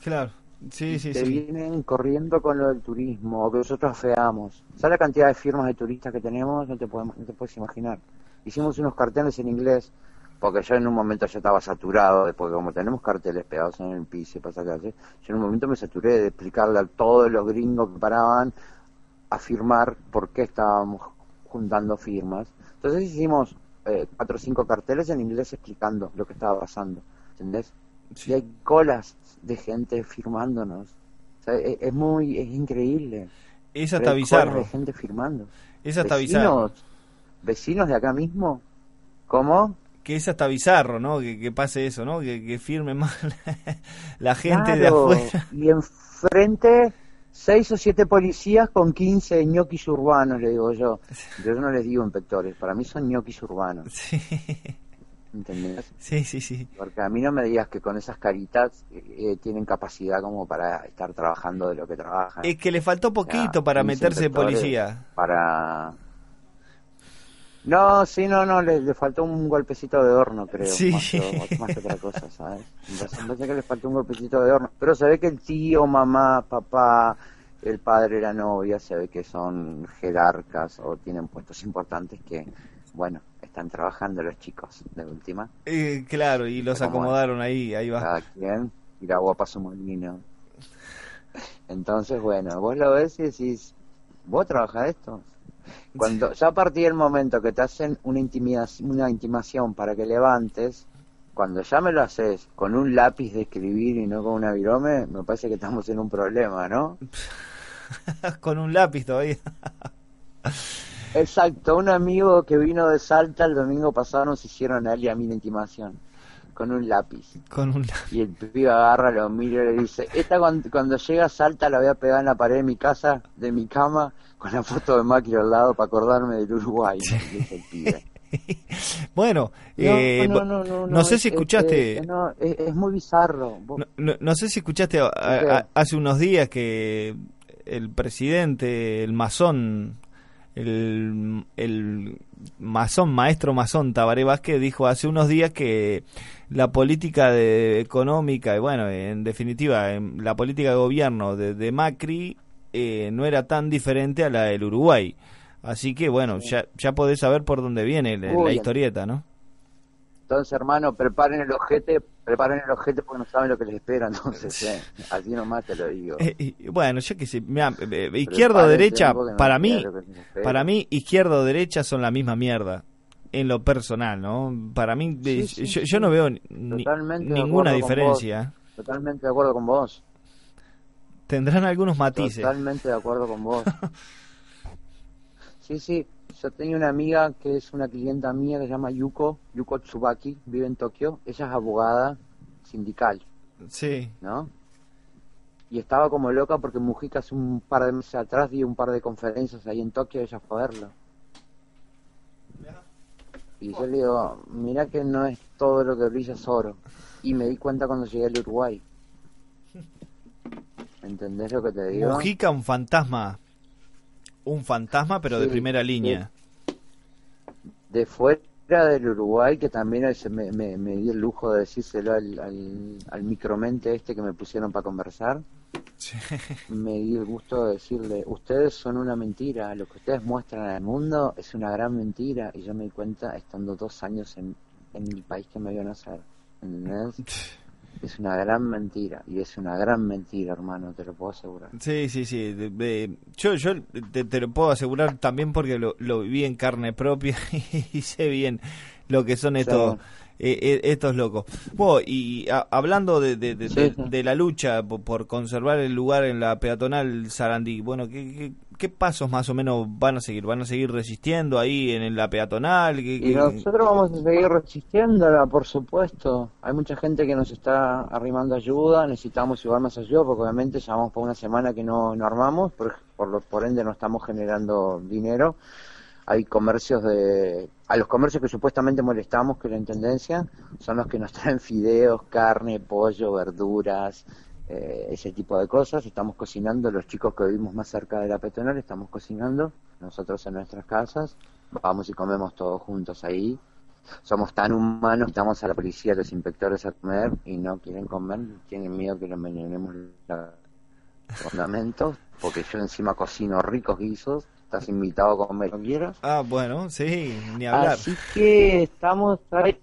Claro, sí, sí, te sí. vienen corriendo con lo del turismo, o que nosotros feamos. ¿Sabes la cantidad de firmas de turistas que tenemos? No te, podemos, no te puedes imaginar. Hicimos unos carteles en inglés, porque yo en un momento ya estaba saturado, después como tenemos carteles pegados en el piso y pasa calle, yo en un momento me saturé de explicarle a todos los gringos que paraban a firmar por qué estábamos juntando firmas. Entonces hicimos eh, cuatro o cinco carteles en inglés explicando lo que estaba pasando, ¿entendés? Sí. Y hay colas de gente firmándonos. O sea, es, es muy, es increíble. Es hasta hay bizarro. de gente firmando. Es hasta bizarro. vecinos, vecinos de acá mismo. ¿Cómo? Que es hasta bizarro, ¿no? Que, que pase eso, ¿no? Que, que firme mal la gente de afuera. Y enfrente seis o siete policías con 15 ñoquis urbanos, le digo yo. Yo no les digo inspectores, para mí son ñoquis urbanos, Sí, ¿entendés? sí, sí. sí. Porque a mí no me digas que con esas caritas eh, tienen capacidad como para estar trabajando de lo que trabajan. Es que le faltó poquito sea, para 15 meterse policía. Para... No, sí, no, no, le, le faltó un golpecito de horno, creo. Sí. Más, que, más que otra cosa, ¿sabes? Parece- que le faltó un golpecito de horno. Pero se ve que el tío, mamá, papá, el padre la novia, se ve que son jerarcas o tienen puestos importantes que, bueno, están trabajando los chicos, de última. Eh, claro, y los Como acomodaron ahí, ahí va. Cada quien y la guapa su molino. Entonces, bueno, vos lo ves y decís, ¿vos trabajás esto? Cuando ya a partir del momento que te hacen una, intimidación, una intimación para que levantes, cuando ya me lo haces con un lápiz de escribir y no con una virome, me parece que estamos en un problema, ¿no? Con un lápiz todavía. Exacto, un amigo que vino de Salta el domingo pasado nos hicieron a él y a mí la intimación, con un lápiz. Con un lápiz. Y el pibe agarra, lo mira y le dice, esta cuando, cuando llega Salta la voy a pegar en la pared de mi casa, de mi cama, con la foto de Macri al lado para acordarme del Uruguay, dice el pibe. Bueno, eh, no, no, no, no sé si es- escuchaste- es- no, es, es muy bizarro. No, no- no sé si escuchaste a- a- a- hace unos días que el presidente, el masón, el, el masón, maestro masón Tabaré Vázquez dijo hace unos días que la política de, económica, y bueno, en definitiva, en la política de gobierno de, de Macri eh, no era tan diferente a la del Uruguay. Así que bueno, ya, ya podés saber por dónde viene la, historieta, ¿no? Entonces, hermano, preparen el ojete, preparen el ojete porque no saben lo que les espera, entonces, eh, así nomás te lo digo. Eh, y, bueno, yo que sé, mirá, eh, eh, izquierda o derecha, no para mí, para mí, izquierda o derecha son la misma mierda. En lo personal, ¿no? Para mí, Sí, eh, sí, yo, no veo ni- ninguna diferencia. Totalmente de acuerdo con vos. Tendrán algunos matices. Totalmente de acuerdo con vos. Sí, sí. Yo tenía una amiga que es una clienta mía que se llama Yuko, Yuko Tsubaki, vive en Tokio. Ella es abogada sindical, Sí, ¿no? Y estaba como loca porque Mujica hace un par de meses atrás dio un par de conferencias ahí en Tokio y ella fue a verlo. Y yo le digo, mira que no es todo lo que brilla es oro. Y me di cuenta cuando llegué al Uruguay. ¿Entendés lo que te digo? Mujica, un fantasma. Un fantasma, pero de primera línea. de fuera del Uruguay, que también me, me, me di el lujo de decírselo al, al, al micromente este que me pusieron para conversar, me di el gusto de decirle, ustedes son una mentira, lo que ustedes muestran al mundo es una gran mentira, y yo me di cuenta estando dos años en, en el país que me vio nacer, ¿entendés? Es una gran mentira, y es una gran mentira, hermano, te lo puedo asegurar. Sí, sí, sí. de- de- yo yo te, te lo puedo asegurar también porque lo, lo viví en carne propia y sé bien lo que son estos. Eh, eh, estos locos. Bueno, y a- hablando de, de, de- Sí, de- sí. de la lucha por, por conservar el lugar en la peatonal Sarandí, bueno, ¿qué, qué, qué pasos más o menos van a seguir? ¿Van a seguir resistiendo ahí en, la peatonal? ¿Qué- Y nosotros vamos a seguir resistiéndola, por supuesto. Hay mucha gente que nos está arrimando ayuda, necesitamos igual más ayuda, porque obviamente llevamos por una semana que no, no armamos, por, por, lo- por ende no estamos generando dinero. Hay comercios de... A los comercios que supuestamente molestamos, que la Intendencia, son los que nos traen fideos, carne, pollo, verduras, eh, ese tipo de cosas. Estamos cocinando, los chicos que vivimos más cerca de la peatonal, estamos cocinando nosotros en nuestras casas, vamos y comemos todos juntos ahí. Somos tan humanos, estamos a la policía, los inspectores a comer y no quieren comer, tienen miedo que lo envenenemos los fundamentos, porque yo encima cocino ricos guisos, estás invitado a comer lo quieras. Ah, bueno, sí, ni hablar. Así que estamos ahí,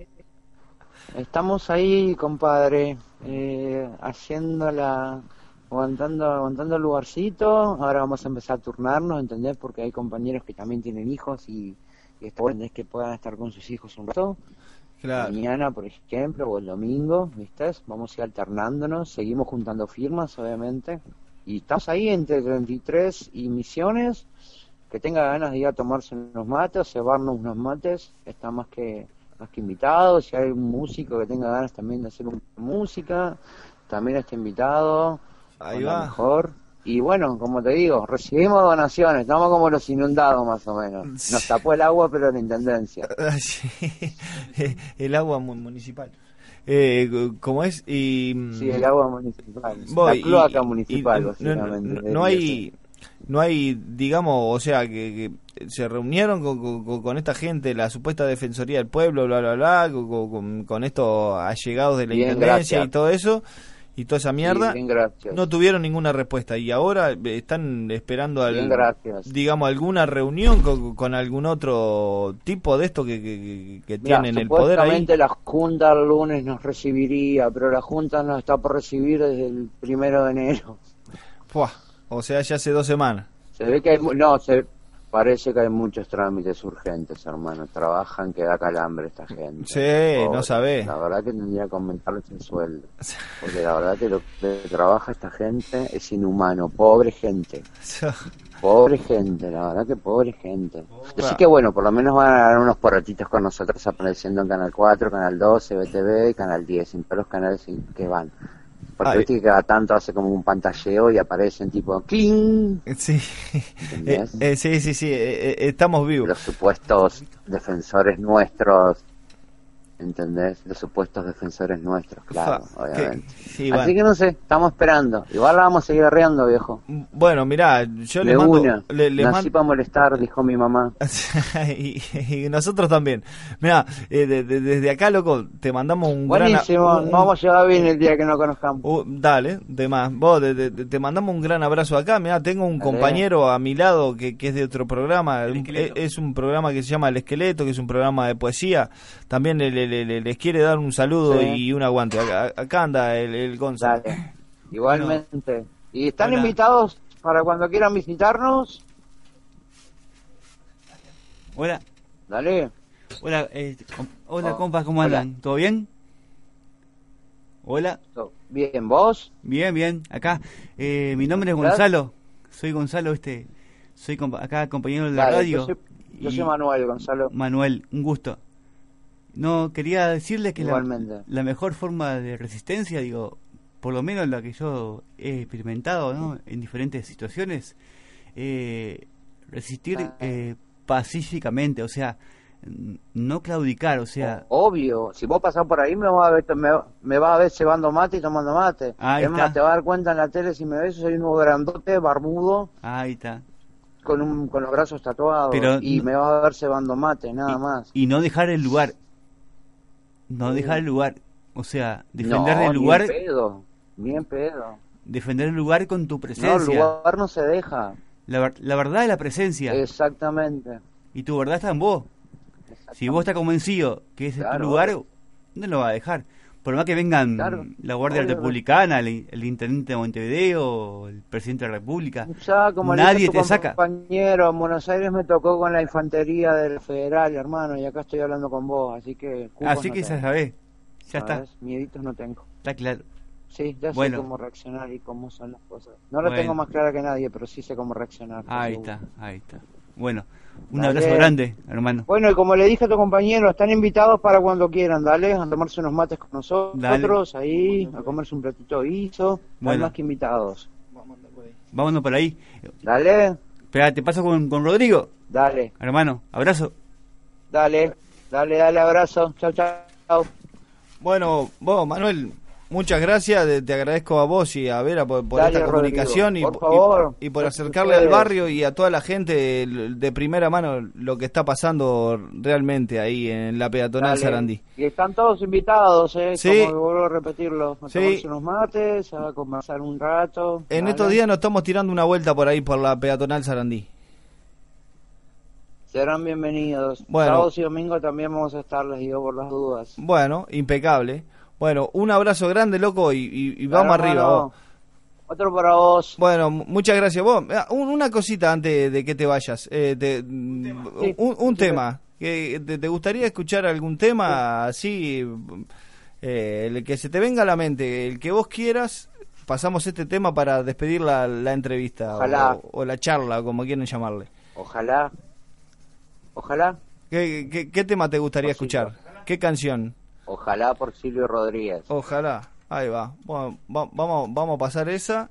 estamos ahí, compadre, eh, haciendo la, aguantando, aguantando el lugarcito. Ahora vamos a empezar a turnarnos, ¿entendés? Porque hay compañeros que también tienen hijos y, y es bueno que puedan estar con sus hijos un rato. Claro. Mañana, por ejemplo, o el domingo, ¿viste? Vamos a ir alternándonos, seguimos juntando firmas, obviamente. Y estamos ahí entre 33 y Misiones. Que tenga ganas de ir a tomarse unos mates, cebarnos unos mates, está más que, más que invitado. Si hay un músico que tenga ganas también de hacer música, también está invitado. Ahí va. mejor. Y bueno, como te digo, recibimos donaciones, estamos como los inundados más o menos. Nos tapó el agua, pero la intendencia. Sí, el agua mu- municipal. Eh, ¿Cómo es? Y, Sí, el agua municipal. voy, la cloaca y- municipal, y no- hay, no hay, digamos, o sea, que, que se reunieron con, con- con esta gente, la supuesta defensoría del pueblo, bla, bla, bla, con, estos allegados de la Bien, intendencia gracias. y todo eso, y toda esa mierda. Bien. No tuvieron ninguna respuesta y ahora eh, están esperando al, Bien, digamos alguna reunión con, con algún otro tipo de esto que, que, que tienen el poder ahí. la Junta el lunes nos recibiría, pero la Junta nos está por recibir desde el primero de enero. Fuah, o sea, ya hace dos semanas. Se ve que hay, no, se parece que hay muchos trámites urgentes, hermano. Trabajan que da calambre esta gente. Sí, no sabés. La verdad que tendría que aumentarles el sueldo. Porque la verdad que lo que trabaja esta gente es inhumano. Pobre gente. Pobre gente, la verdad que pobre gente. Así que bueno, por lo menos van a dar unos porratitos con nosotros apareciendo en Canal 4, Canal 12, BTV y Canal 10, en todos los canales que van. Porque viste que cada tanto hace como un pantalleo y aparecen tipo ¡cling! Sí, eh, eh, sí, sí, sí, eh, eh, estamos vivos. Los supuestos defensores nuestros, ¿entendés? Los supuestos defensores nuestros, claro, Fa, obviamente. que- sí, Así bueno. que no sé, estamos esperando. Igual la vamos a seguir arreando, viejo. Bueno, mirá, yo le mando... una. le- les Nací mando- para molestar, dijo mi mamá. y, y nosotros también. Mira, desde acá, loco, te mandamos un Buenísimo, gran... un- nos vamos a llevar bien el día que nos conozcamos. Uh, dale, de más. Vos, de- de- te mandamos un gran abrazo acá. Mira, tengo un Dale. compañero a mi lado que, que es de otro programa. un- Esqueleto. es, es un programa que se llama El Esqueleto, que es un programa de poesía. También le- le- le- les quiere dar un saludo Sí. y un aguante. Acá, acá anda el, el Gonzalo. Dale, igualmente. Y están Hola. invitados para cuando quieran visitarnos. Hola, Dale. hola, eh, com- hola Oh, compas, ¿cómo hola. andan? ¿Todo bien? Hola, Bien, vos. bien, bien, acá. Eh, mi nombre es ¿Estás? Gonzalo, soy Gonzalo, este, soy compa- acá compañero de la Dale, radio. Yo soy, yo soy Manuel Gonzalo. Manuel, un gusto. No, quería decirles que la, mejor forma de resistencia, digo, por lo menos la que yo he experimentado, ¿no? En diferentes situaciones, eh, resistir Ah. eh, pacíficamente, o sea, no claudicar, o sea, Obvio, si vos pasás por ahí me vas a ver, me, me vas a ver cebando mate y tomando mate. Ahí es más, te vas a dar cuenta en la tele si me ves, soy uno grandote, barbudo, ahí está. con un, con los brazos tatuados. Pero y no- me vas a ver cebando mate, nada y, más. y no dejar el lugar, no Sí. dejar el lugar, o sea, defender no, el lugar, Bien pedo, bien pedo. defender el lugar con tu No, el presencia. lugar no se deja. La, la verdad es la presencia. Exactamente. Y tu verdad está en vos. Si vos estás convencido que ese es Claro, tu lugar, no lo va a dejar. Por más que vengan Claro, la Guardia. Republicana, el, el Intendente de Montevideo, el Presidente de la República, Ya, como le nadie te saca. compañero, en Buenos Aires me tocó con la infantería del federal, hermano, y acá estoy hablando con vos, así que... Así no que ya sabés, ya está. Mieditos no tengo. está claro. Sí, ya Bueno. sé cómo reaccionar y cómo son las cosas. No lo Bueno. tengo más clara que nadie, pero sí sé cómo reaccionar. Ahí está, ahí está. Bueno, un Dale. abrazo grande, hermano. Bueno, y como le dije a tu compañero, están invitados para cuando quieran, dale, a tomarse unos mates con nosotros, Dale. ahí, a comerse un platito de guiso, están Bueno. más que invitados. Vámonos por ahí. Dale, Espera, te paso con, con Rodrigo, dale, hermano. Abrazo. dale, dale, dale, abrazo, chao, chao. Bueno, vos, Manuel, muchas gracias, te agradezco a vos y a Vera por, esta comunicación y, por y, por acercarle al barrio y a toda la gente de, primera mano lo que está pasando realmente ahí en la peatonal Sarandí. Y están todos invitados, ¿eh? Sí. Como vuelvo a repetirlo, a sí. unos mates, a conversar un rato. En estos días nos estamos tirando una vuelta por ahí por la peatonal Sarandí. Serán bienvenidos. Bueno. Sábados y domingo también vamos a estar, les digo, por las dudas. Bueno, impecable. Bueno, un abrazo grande, loco, y, vamos arriba. Otro para vos. Bueno, muchas gracias. Vos, una cosita antes de que te vayas. Eh, un tema. Que, te, gustaría escuchar algún tema así? Eh, el que se te venga a la mente, el que vos quieras, pasamos este tema para despedir la, entrevista O, o, la charla, como quieren llamarle. Ojalá Ojalá. ¿Qué, qué, tema te gustaría escuchar? ¿Qué canción? Ojalá por Silvio Rodríguez. Ojalá. Ahí va. Bueno, vamos, vamos a pasar esa.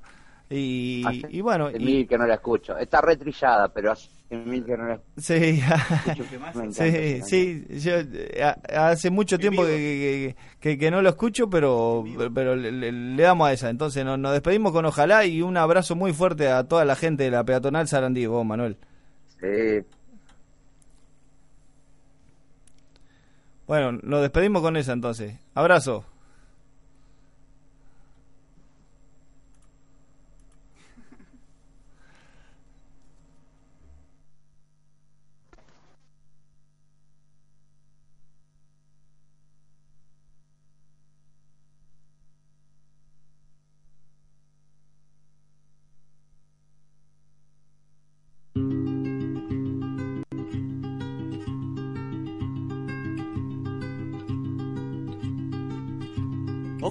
Y, y bueno. Hace mil que no la escucho. Está retrillada, pero hace mil que no la escucho. Sí, sí, sí. Yo, eh, hace mucho tiempo que, que, no lo escucho, pero, pero le, damos a esa. Entonces nos, nos, despedimos con Ojalá y un abrazo muy fuerte a toda la gente de la peatonal Sarandí, vos, Manuel. Sí. Bueno, nos despedimos con esa entonces. Abrazo.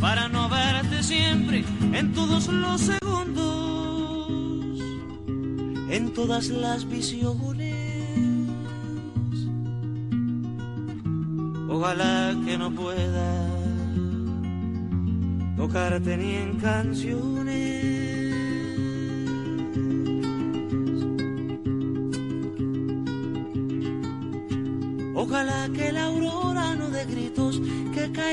para no verte siempre en todos los segundos, en todas las visiones. Ojalá que no pueda tocarte ni en canciones. Ojalá que la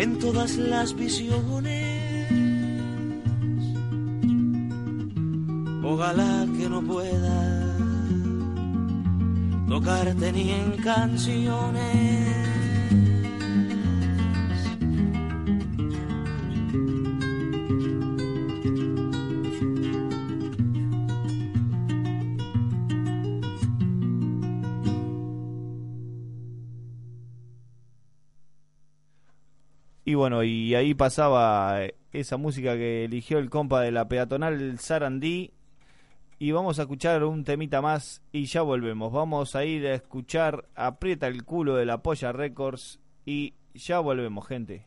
en todas las visiones. Ojalá que no pueda tocarte ni en canciones. Y bueno, y ahí pasaba eh, esa música que eligió el compa de la peatonal Sarandí. Y vamos a escuchar un temita más y ya volvemos. Vamos a ir a escuchar Aprieta el culo de la Polla Records y ya volvemos, gente.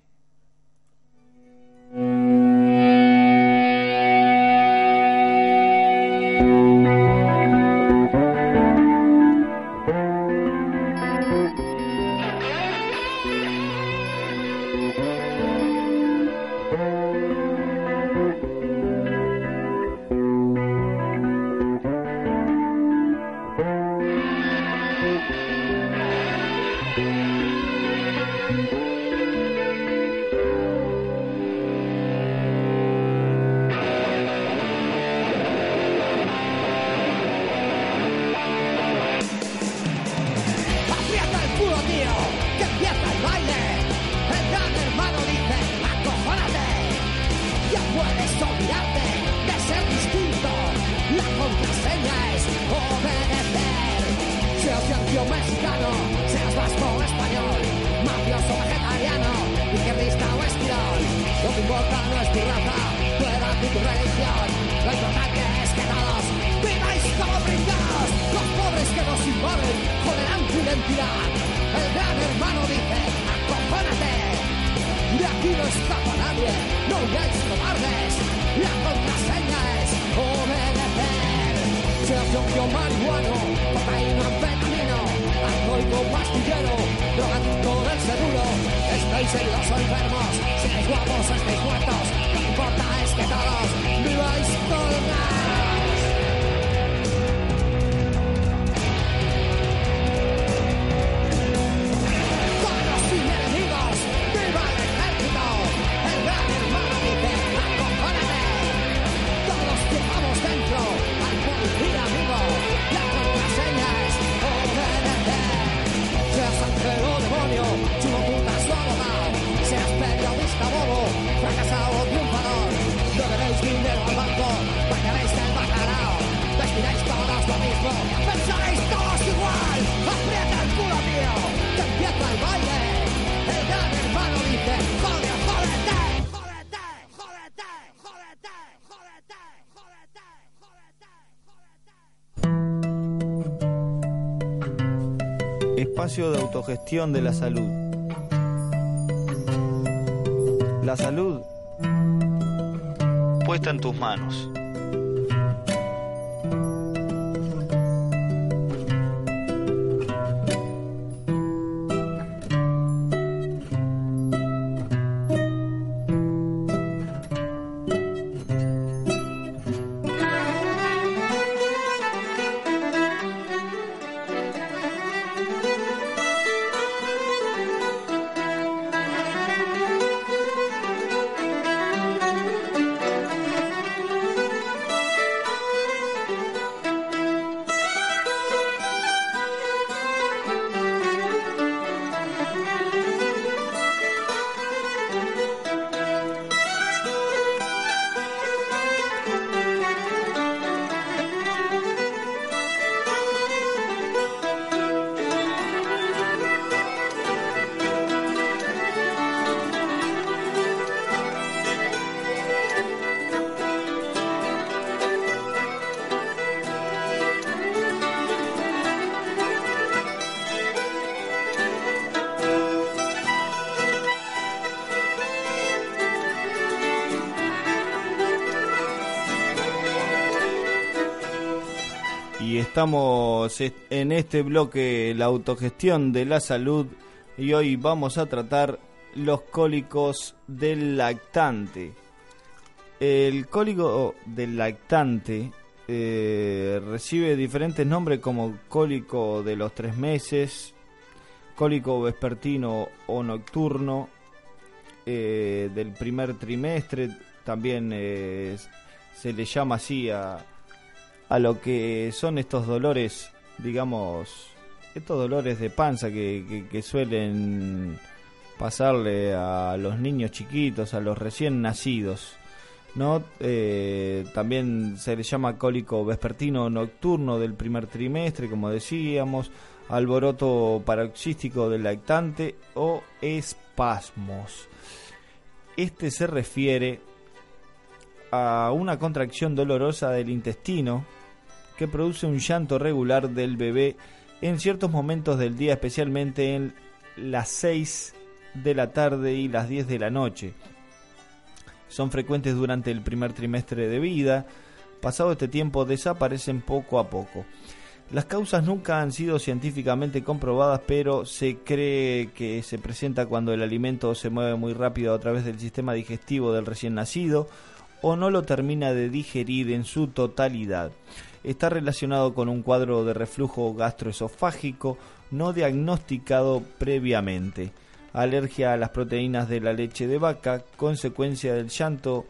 Tu raza, tu edad tu religión. Lo importante es que todos viváis como pringados. Los pobres que nos invaden joderán tu identidad. El gran hermano dice, acojónate. De aquí no escapa nadie, no huyáis cobardes. La contraseña es obedecer. Seas yo marihuano, cocaína, anfetamino, alcohólico, pastillero, drogadicto del seguro. Estáis heridos o enfermos, seáis guapos o estáis muertos. Lo que importa es que todos viváis colgados. Bobo, fracasado al todos lo mismo, pensaréis todos igual. Aprieta el culo, tío, que empieza el baile. El gran hermano dice, jode, jódete. Jódete, jódete, jódete, jódete, jódete, jódete. Espacio de autogestión de la salud. La salud puesta en tus manos. Estamos est- en este bloque la autogestión de la salud y hoy vamos a tratar los cólicos del lactante. El cólico del lactante eh, recibe diferentes nombres como cólico de los tres meses, cólico vespertino o nocturno, eh, del primer trimestre, también eh, se le llama así a, a lo que son estos dolores, digamos, estos dolores de panza que, suelen pasarle a los niños chiquitos, a los recién nacidos. ¿no? Eh, también se le llama cólico vespertino nocturno del primer trimestre, como decíamos, alboroto paroxístico del lactante o espasmos. Este se refiere a una contracción dolorosa del intestino que produce un llanto regular del bebé en ciertos momentos del día, especialmente en las 6 de la tarde y las 10 de la noche. Son frecuentes durante el primer trimestre de vida. Pasado este tiempo desaparecen poco a poco. Las causas nunca han sido científicamente comprobadas, pero se cree que se presenta cuando el alimento se mueve muy rápido a través del sistema digestivo del recién nacido o no lo termina de digerir en su totalidad. Está relacionado con un cuadro de reflujo gastroesofágico no diagnosticado previamente. Alergia a las proteínas de la leche de vaca, consecuencia del llanto,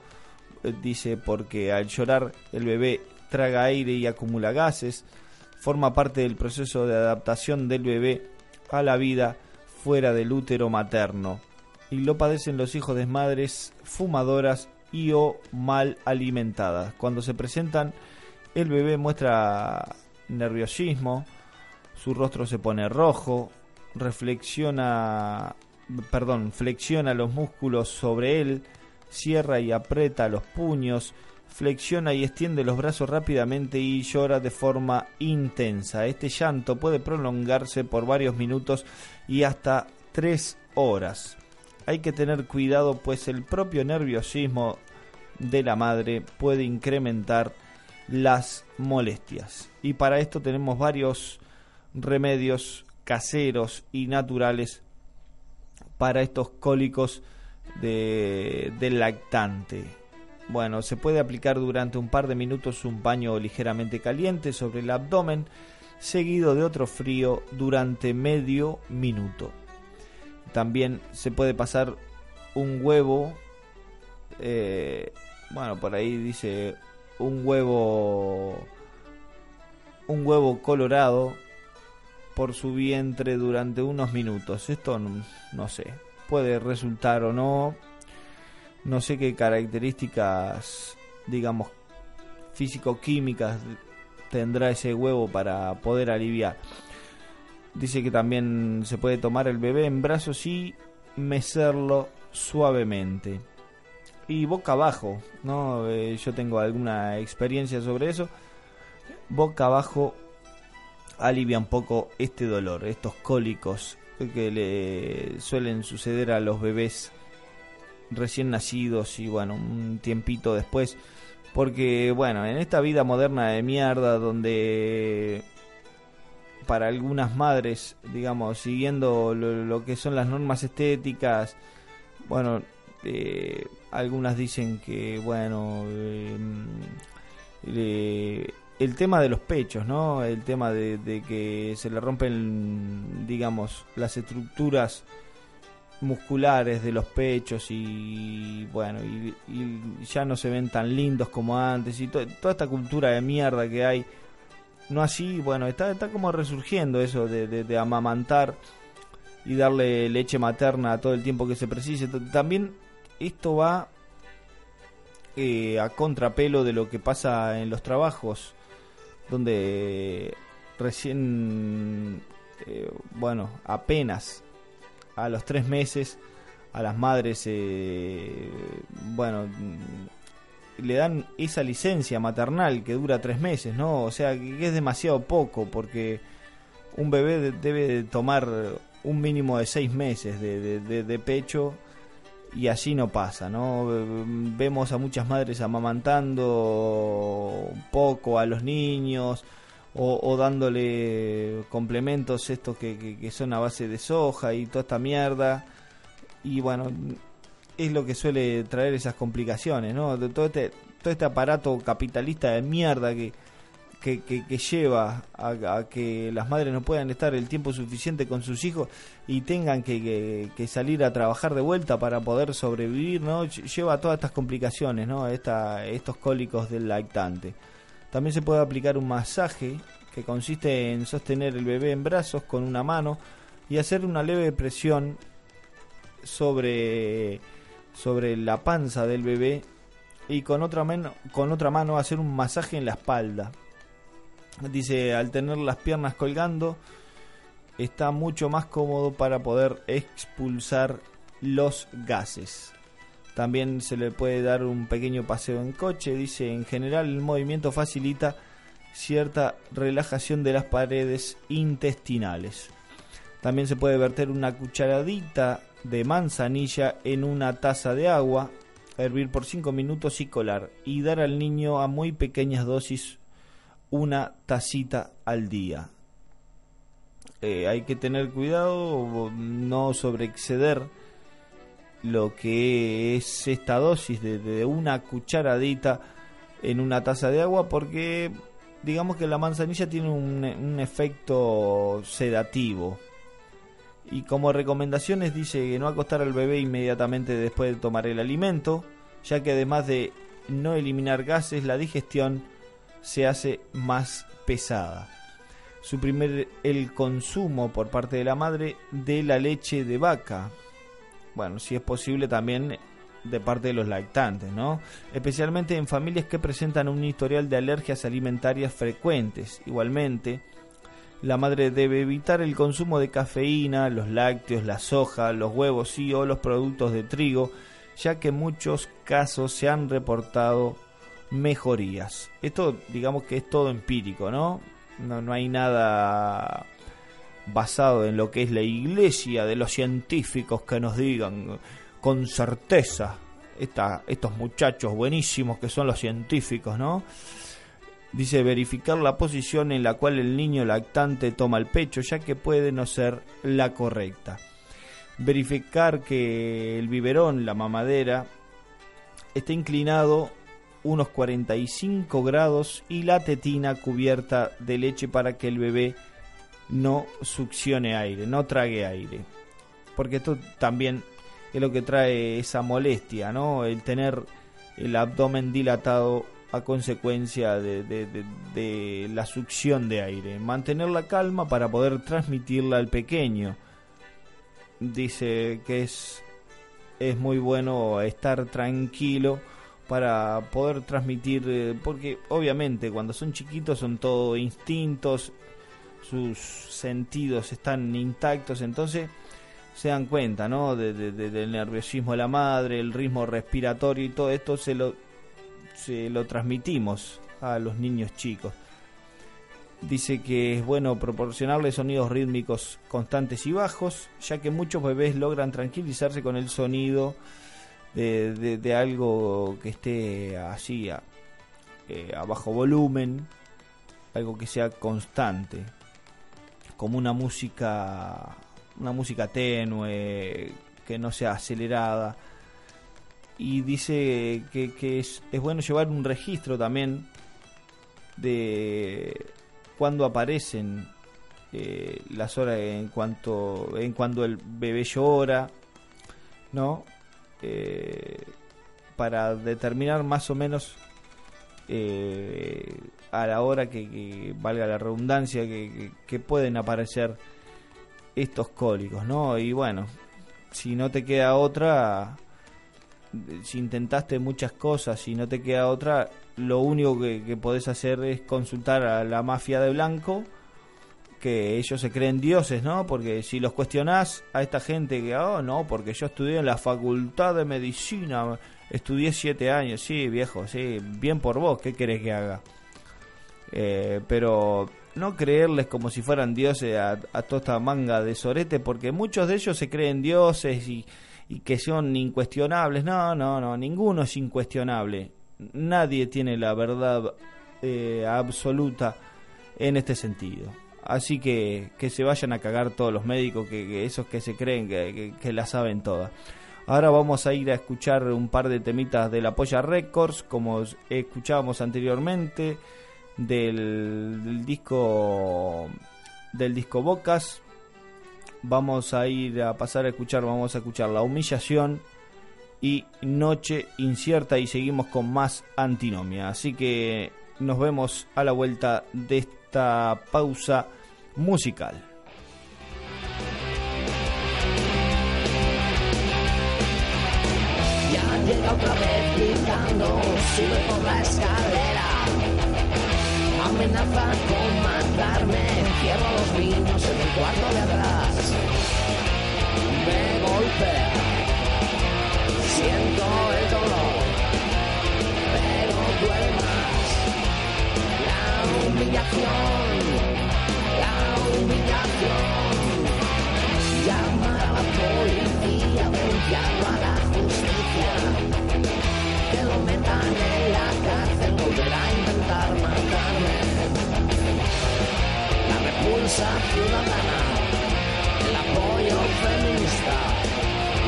eh, dice porque al llorar el bebé traga aire y acumula gases, forma parte del proceso de adaptación del bebé a la vida fuera del útero materno. Y lo padecen los hijos de madres fumadoras y o mal alimentadas. Cuando se presentan, el bebé muestra nerviosismo, su rostro se pone rojo, reflexiona perdón, flexiona los músculos sobre él, cierra y aprieta los puños, flexiona y extiende los brazos rápidamente y llora de forma intensa. Este llanto puede prolongarse por varios minutos y hasta tres horas. Hay que tener cuidado pues el propio nerviosismo de la madre puede incrementar las molestias. Y para esto tenemos varios remedios caseros y naturales para estos cólicos de, del lactante. Bueno, se puede aplicar durante un par de minutos un paño ligeramente caliente sobre el abdomen, seguido de otro frío durante medio minuto. También se puede pasar un huevo, eh, bueno, por ahí dice un huevo, un huevo colorado por su vientre durante unos minutos. Esto no, sé, puede resultar o no. No sé qué características, digamos, físico-químicas tendrá ese huevo para poder aliviar. Dice que también se puede tomar el bebé en brazos y mecerlo suavemente. Y boca abajo, ¿no? Eh, yo tengo alguna experiencia sobre eso. Boca abajo alivia un poco este dolor, estos cólicos que le suelen suceder a los bebés recién nacidos y bueno, un tiempito después. Porque bueno, en esta vida moderna de mierda donde para algunas madres, digamos, siguiendo lo, que son las normas estéticas, bueno, eh, algunas dicen que bueno, eh, el tema de los pechos, ¿no? El tema de, que se le rompen, digamos, las estructuras musculares de los pechos y bueno, y, ya no se ven tan lindos como antes y toda esta cultura de mierda que hay. No así, bueno, está, está como resurgiendo eso de, de, amamantar y darle leche materna todo el tiempo que se precise. También esto va eh, a contrapelo de lo que pasa en los trabajos donde recién, eh, bueno, apenas a los tres meses a las madres, eh, bueno, le dan esa licencia maternal que dura tres meses, ¿no? O sea, que es demasiado poco porque un bebé debe tomar un mínimo de seis meses de, de pecho y así no pasa, ¿no? Vemos a muchas madres amamantando poco a los niños o, dándole complementos estos que, son a base de soja y toda esta mierda. Y bueno, es lo que suele traer esas complicaciones, ¿no? Todo este, todo este aparato capitalista de mierda que, que, lleva a, que las madres no puedan estar el tiempo suficiente con sus hijos y tengan que, salir a trabajar de vuelta para poder sobrevivir, ¿no? Lleva a todas estas complicaciones, ¿no? Estos cólicos del lactante. También se puede aplicar un masaje que consiste en sostener el bebé en brazos con una mano y hacer una leve presión sobre, sobre la panza del bebé y con otra, mano, con otra mano hacer un masaje en la espalda. Dice, al tener las piernas colgando, está mucho más cómodo para poder expulsar los gases. También se le puede dar un pequeño paseo en coche. Dice, en general el movimiento facilita cierta relajación de las paredes intestinales. También se puede verter una cucharadita de manzanilla en una taza de agua, hervir por 5 minutos y colar, y dar al niño a muy pequeñas dosis una tacita al día. Eh, hay que tener cuidado, no sobreexceder lo que es esta dosis de, una cucharadita en una taza de agua porque digamos que la manzanilla tiene un, un efecto sedativo y como recomendaciones dice que no acostar al bebé inmediatamente después de tomar el alimento ya que además de no eliminar gases la digestión se hace más pesada suprimir el consumo por parte de la madre de la leche de vaca bueno, si es posible también de parte de los lactantes, ¿no? Especialmente en familias que presentan un historial de alergias alimentarias frecuentes. Igualmente, la madre debe evitar el consumo de cafeína, los lácteos, la soja, los huevos y o los productos de trigo, ya que en muchos casos se han reportado mejorías. Esto digamos que es todo empírico, ¿no? No, no hay nada basado en lo que es la iglesia de los científicos que nos digan con certeza estos muchachos buenísimos que son los científicos, ¿no? Dice verificar la posición en la cual el niño lactante toma el pecho, ya que puede no ser la correcta. Verificar que el biberón, la mamadera, esté inclinado unos 45 grados y la tetina cubierta de leche para que el bebé no succione aire, no trague aire. Porque esto también es lo que trae esa molestia, ¿no? El tener el abdomen dilatado a consecuencia de, de, la succión de aire. Mantener la calma para poder transmitirla al pequeño. Dice que es, es muy bueno estar tranquilo para poder transmitir, eh, porque obviamente cuando son chiquitos son todo instintos, sus sentidos están intactos, entonces se dan cuenta, ¿no? del nerviosismo de la madre, el ritmo respiratorio y todo esto se lo, se lo transmitimos a los niños chicos. Dice que es bueno proporcionarle sonidos rítmicos constantes y bajos, ya que muchos bebés logran tranquilizarse con el sonido de, de, algo que esté así a, eh, a bajo volumen, algo que sea constante como una música una música tenue que no sea acelerada. Y dice que, es, es, bueno llevar un registro también de cuando aparecen eh, las horas en cuanto en cuando el bebé llora no eh, para determinar más o menos eh, a la hora que, valga la redundancia, que, pueden aparecer estos cólicos, ¿no? Y bueno, si no te queda otra, si intentaste muchas cosas, si no te queda otra, lo único que, que podés hacer es consultar a la mafia de blanco, que ellos se creen dioses, ¿no? Porque si los cuestionás a esta gente que, oh, no, porque yo estudié en la facultad de medicina, estudié siete años, sí, viejo, sí, bien por vos, ¿qué querés que haga? Eh, pero no creerles como si fueran dioses a, toda esta manga de sorete, porque muchos de ellos se creen dioses y, que son incuestionables. No, no, no, ninguno es incuestionable. Nadie tiene la verdad eh, absoluta en este sentido. Así que que se vayan a cagar todos los médicos, que, esos que se creen que, que la saben todas. Ahora vamos a ir a escuchar un par de temitas de la Polla Records, como escuchábamos anteriormente, del, disco del disco Bocas. Vamos a ir a pasar a escuchar, vamos a escuchar La Humillación y Noche Incierta y seguimos con más Antinomia. Así que nos vemos a la vuelta de esta pausa musical. Ya llega otra vez gritando, sube por la escalera. Amenaza con matarme, cierro los niños en el cuarto de atrás. Me golpea, siento el dolor, pero duele más. La humillación, la humillación. Llamar a la policía, denunciarlo a la justicia. Que lo metan en la cárcel, volverá a intentar matarme. La repulsa ciudadana, el apoyo feminista,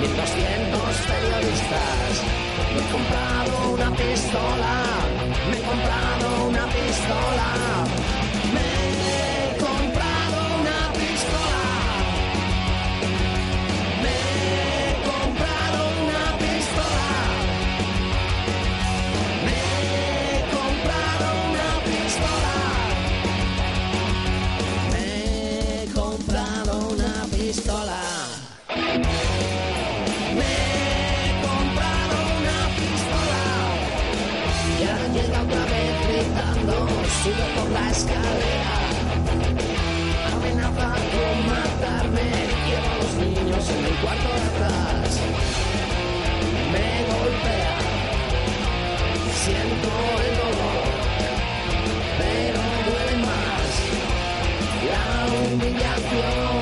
1200 periodistas. Me he comprado una pistola, me he comprado una pistola. Sube por la escalera. Amenaza con matarme, lleva a los niños en el cuarto de atrás. Me golpea, siento el dolor, pero duele más. La humillación,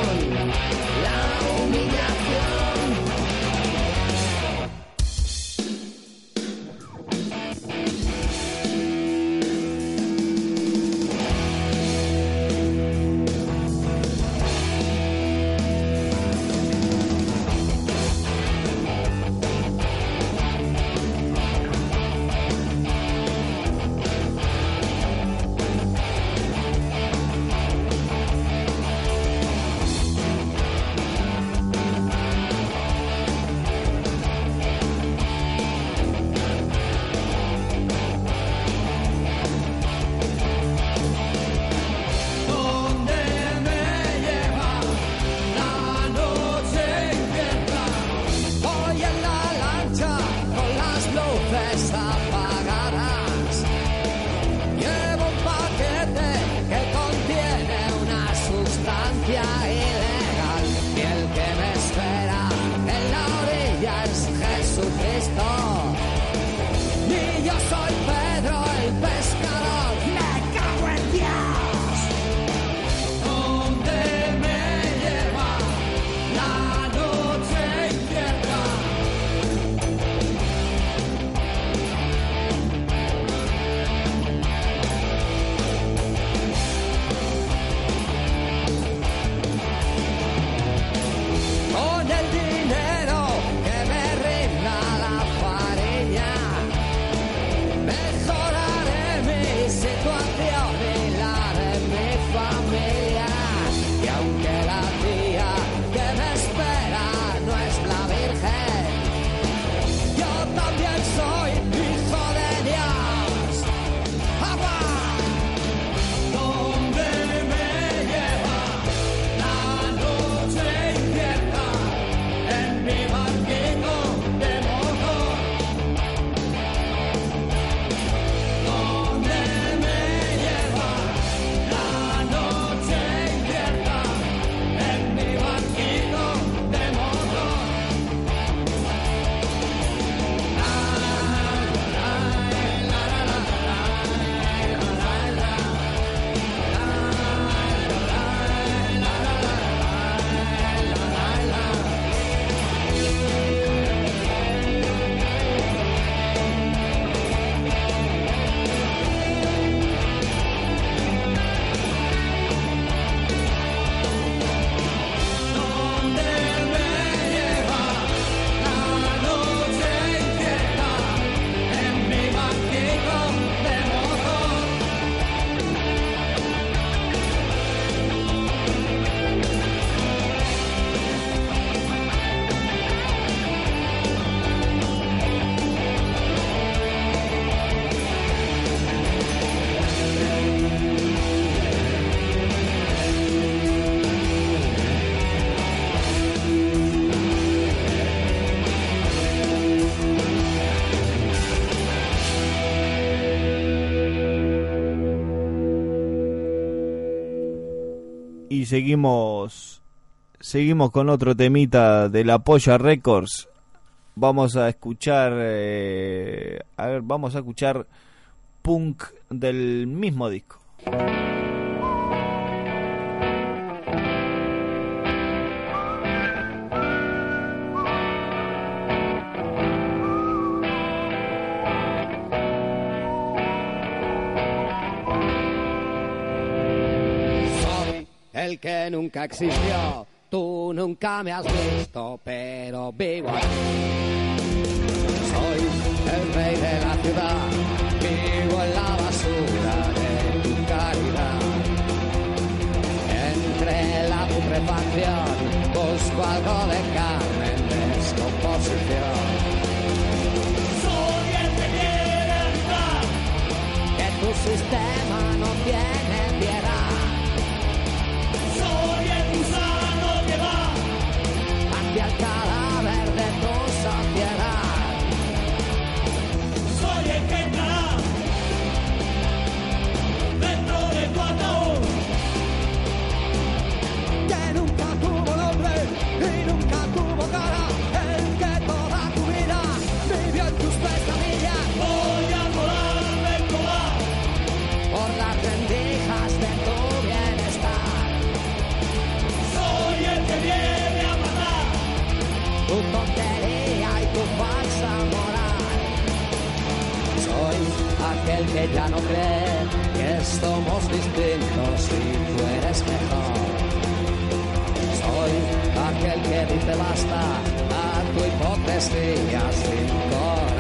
seguimos seguimos con otro temita de la Polla Records. Vamos a escuchar eh, a ver, vamos a escuchar punk del mismo disco. El que nunca existió, tú nunca me has visto, pero vivo aquí. Soy el rey de la ciudad, vivo en la basura de tu caridad. Entre la putrefacción busco algo de carne en descomposición. Soy el que quiere evitar que tu sistema no tiene aquel que ya no cree que somos distintos y tú eres mejor. Soy aquel que dice basta a tu hipocresía sin corazón.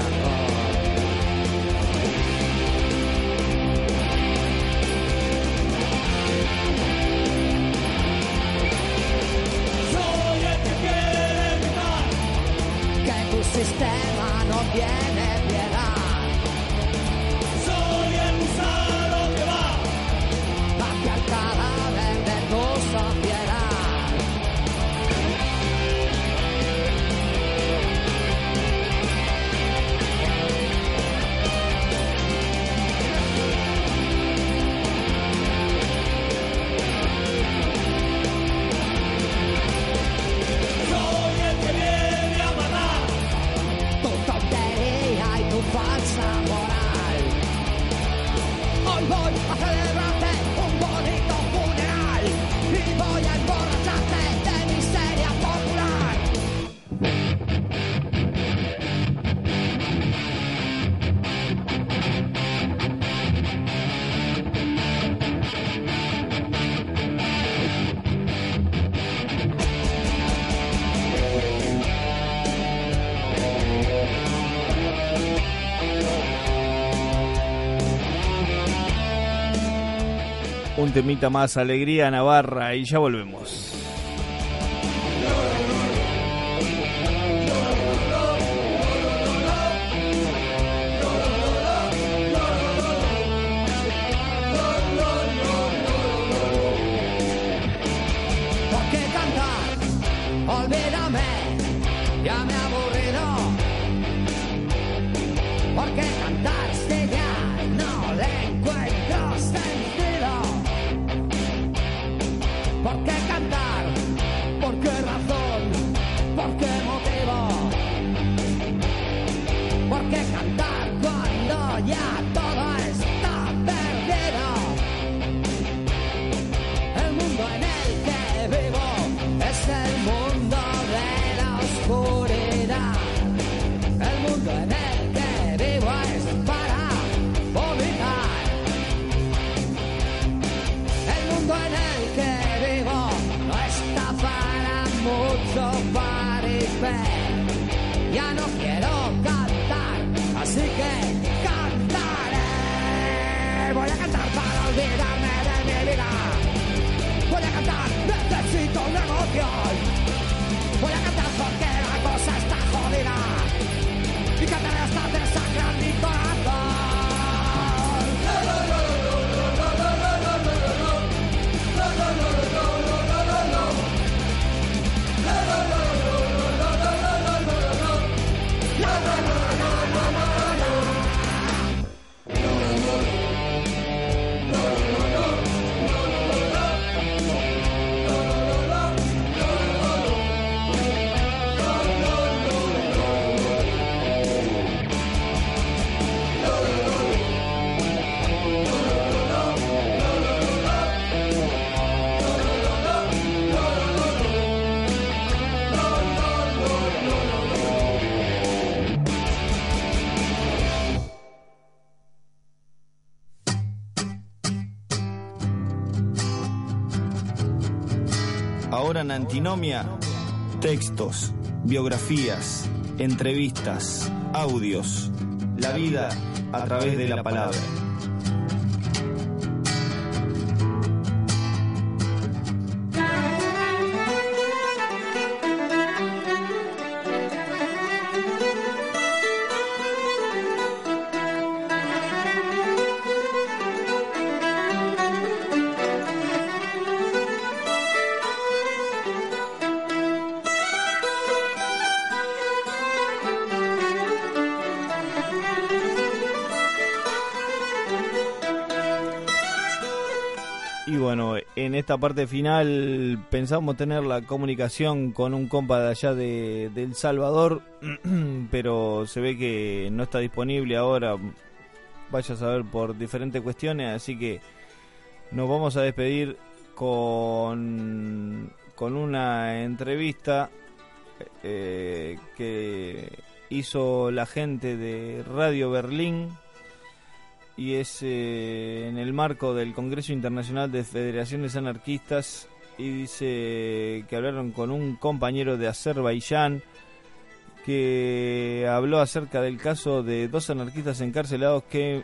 Temita más, alegría Navarra y ya volvemos. Ya no quiero cantar, así que cantaré. Voy a cantar para olvidarme de mi vida. Voy a cantar, necesito una emoción. Voy a cantar porque la cosa está jodida. Y cantaré hasta desangrar mi Antinomia, textos, biografías, entrevistas, audios, la vida a través de la palabra. Esta parte final pensamos tener la comunicación con un compa de allá de, de El Salvador, pero se ve que no está disponible ahora, vaya a saber por diferentes cuestiones, así que nos vamos a despedir con, con una entrevista eh, que hizo la gente de Radio Berlín y es eh, en el marco del Congreso Internacional de Federaciones Anarquistas y dice que hablaron con un compañero de Azerbaiyán que habló acerca del caso de dos anarquistas encarcelados que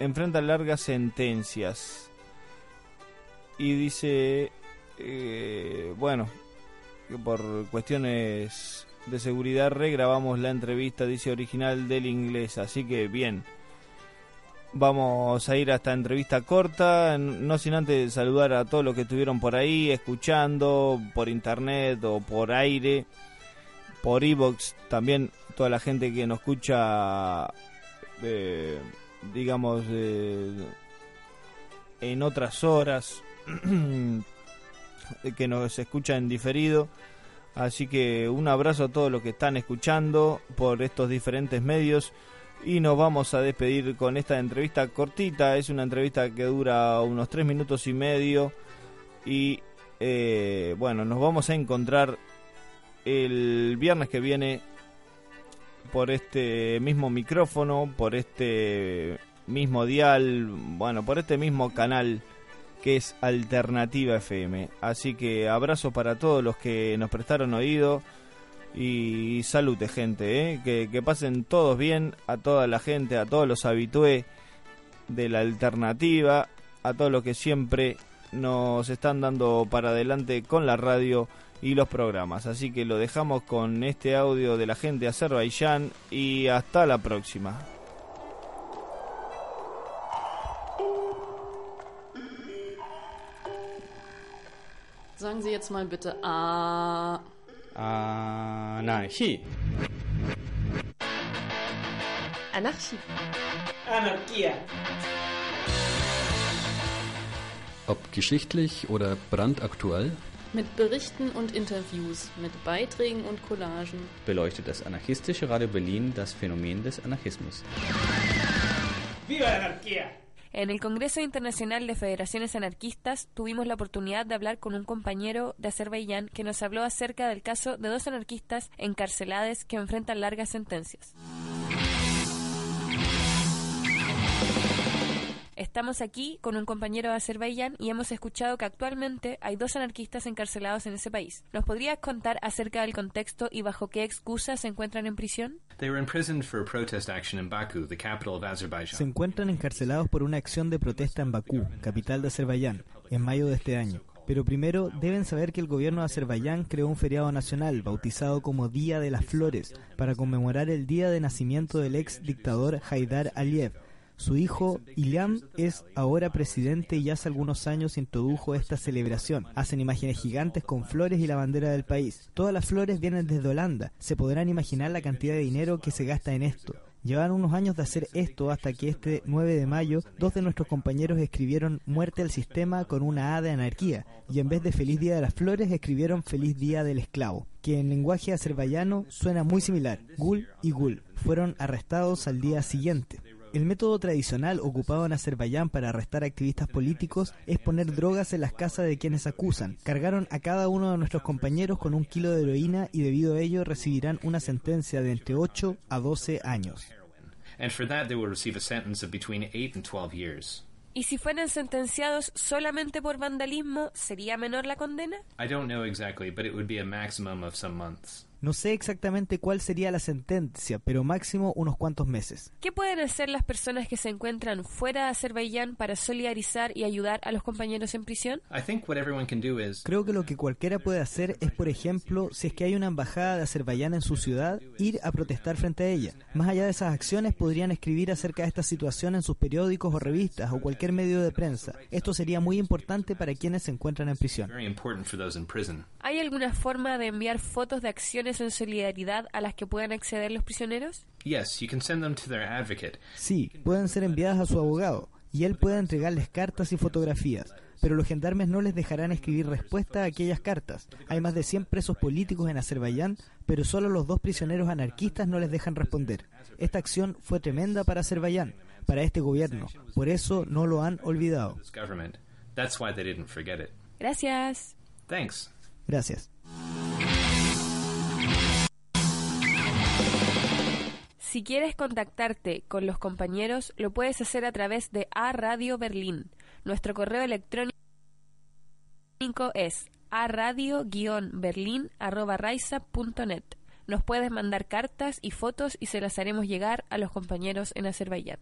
enfrentan largas sentencias. Y dice eh, bueno que por cuestiones de seguridad regrabamos la entrevista dice original del inglés. Así que bien Vamos a ir a esta entrevista corta, no sin antes saludar a todos los que estuvieron por ahí, escuchando por internet o por aire, por iBox, también toda la gente que nos escucha, eh, digamos, eh, en otras horas, que nos escucha en diferido. Así que un abrazo a todos los que están escuchando por estos diferentes medios y nos vamos a despedir con esta entrevista cortita. Es una entrevista que dura unos tres minutos y medio. Y eh, bueno, nos vamos a encontrar el viernes que viene por este mismo micrófono, por este mismo dial, bueno, por este mismo canal que es Alternativa FM. Así que abrazo para todos los que nos prestaron oído. Y salute gente, ¿eh? que, que pasen todos bien, a toda la gente, a todos los habitués de la alternativa, a todos los que siempre nos están dando para adelante con la radio y los programas. Así que lo dejamos con este audio de la gente de Azerbaiyán y hasta la próxima. Sagen Sie jetzt mal bitte A. Anarchie. Anarchie. Anarchia. Ob geschichtlich oder brandaktuell? Mit Berichten und Interviews, mit Beiträgen und Collagen beleuchtet das anarchistische Radio Berlin das Phänomen des Anarchismus. ¡Viva la anarquía! En el Congreso Internacional de Federaciones Anarquistas tuvimos la oportunidad de hablar con un compañero de Azerbaiyán que nos habló acerca del caso de dos anarquistas encarcelados que enfrentan largas sentencias. Estamos aquí con un compañero de Azerbaiyán y hemos escuchado que actualmente hay dos anarquistas encarcelados en ese país. ¿Nos podrías contar acerca del contexto y bajo qué excusa se encuentran en prisión? Se encuentran encarcelados por una acción de protesta en Bakú, capital de Azerbaiyán, en mayo de este año. Pero primero deben saber que el gobierno de Azerbaiyán creó un feriado nacional bautizado como Día de las Flores para conmemorar el día de nacimiento del ex dictador Haidar Aliyev su hijo Ilham es ahora presidente y hace algunos años introdujo esta celebración. Hacen imágenes gigantes con flores y la bandera del país. Todas las flores vienen desde Holanda. Se podrán imaginar la cantidad de dinero que se gasta en esto. Llevaron unos años de hacer esto hasta que este 9 de mayo dos de nuestros compañeros escribieron muerte al sistema con una A de anarquía y en vez de feliz día de las flores escribieron feliz día del esclavo, que en lenguaje azerbaiyano suena muy similar. Gul y Gul fueron arrestados al día siguiente. El método tradicional ocupado en Azerbaiyán para arrestar activistas políticos es poner drogas en las casas de quienes acusan. Cargaron a cada uno de nuestros compañeros con un kilo de heroína y debido a ello recibirán una sentencia de entre 8 a 12 años. ¿Y si fueran sentenciados solamente por vandalismo, sería menor la condena? I don't know exactly, but it would be a maximum of some months. No sé exactamente cuál sería la sentencia, pero máximo unos cuantos meses. ¿Qué pueden hacer las personas que se encuentran fuera de Azerbaiyán para solidarizar y ayudar a los compañeros en prisión? Creo que lo que cualquiera puede hacer es, por ejemplo, si es que hay una embajada de Azerbaiyán en su ciudad, ir a protestar frente a ella. Más allá de esas acciones, podrían escribir acerca de esta situación en sus periódicos o revistas o cualquier medio de prensa. Esto sería muy importante para quienes se encuentran en prisión. ¿Hay alguna forma de enviar fotos de acciones en solidaridad a las que puedan acceder los prisioneros? Yes, you can send them to their advocate. Sí, pueden ser enviadas a su abogado y él puede entregarles cartas y fotografías, pero los gendarmes no les dejarán escribir respuesta a aquellas cartas. Hay más de 100 presos políticos en Azerbaiyán, pero solo los dos prisioneros anarquistas no les dejan responder. Esta acción fue tremenda para Azerbaiyán, para este gobierno, por eso no lo han olvidado. This government. That's why they didn't forget it. Gracias. Thanks. Gracias. Si quieres contactarte con los compañeros, lo puedes hacer a través de A Radio Berlín. Nuestro correo electrónico es aradio-berlin.net. Nos puedes mandar cartas y fotos y se las haremos llegar a los compañeros en Azerbaiyán.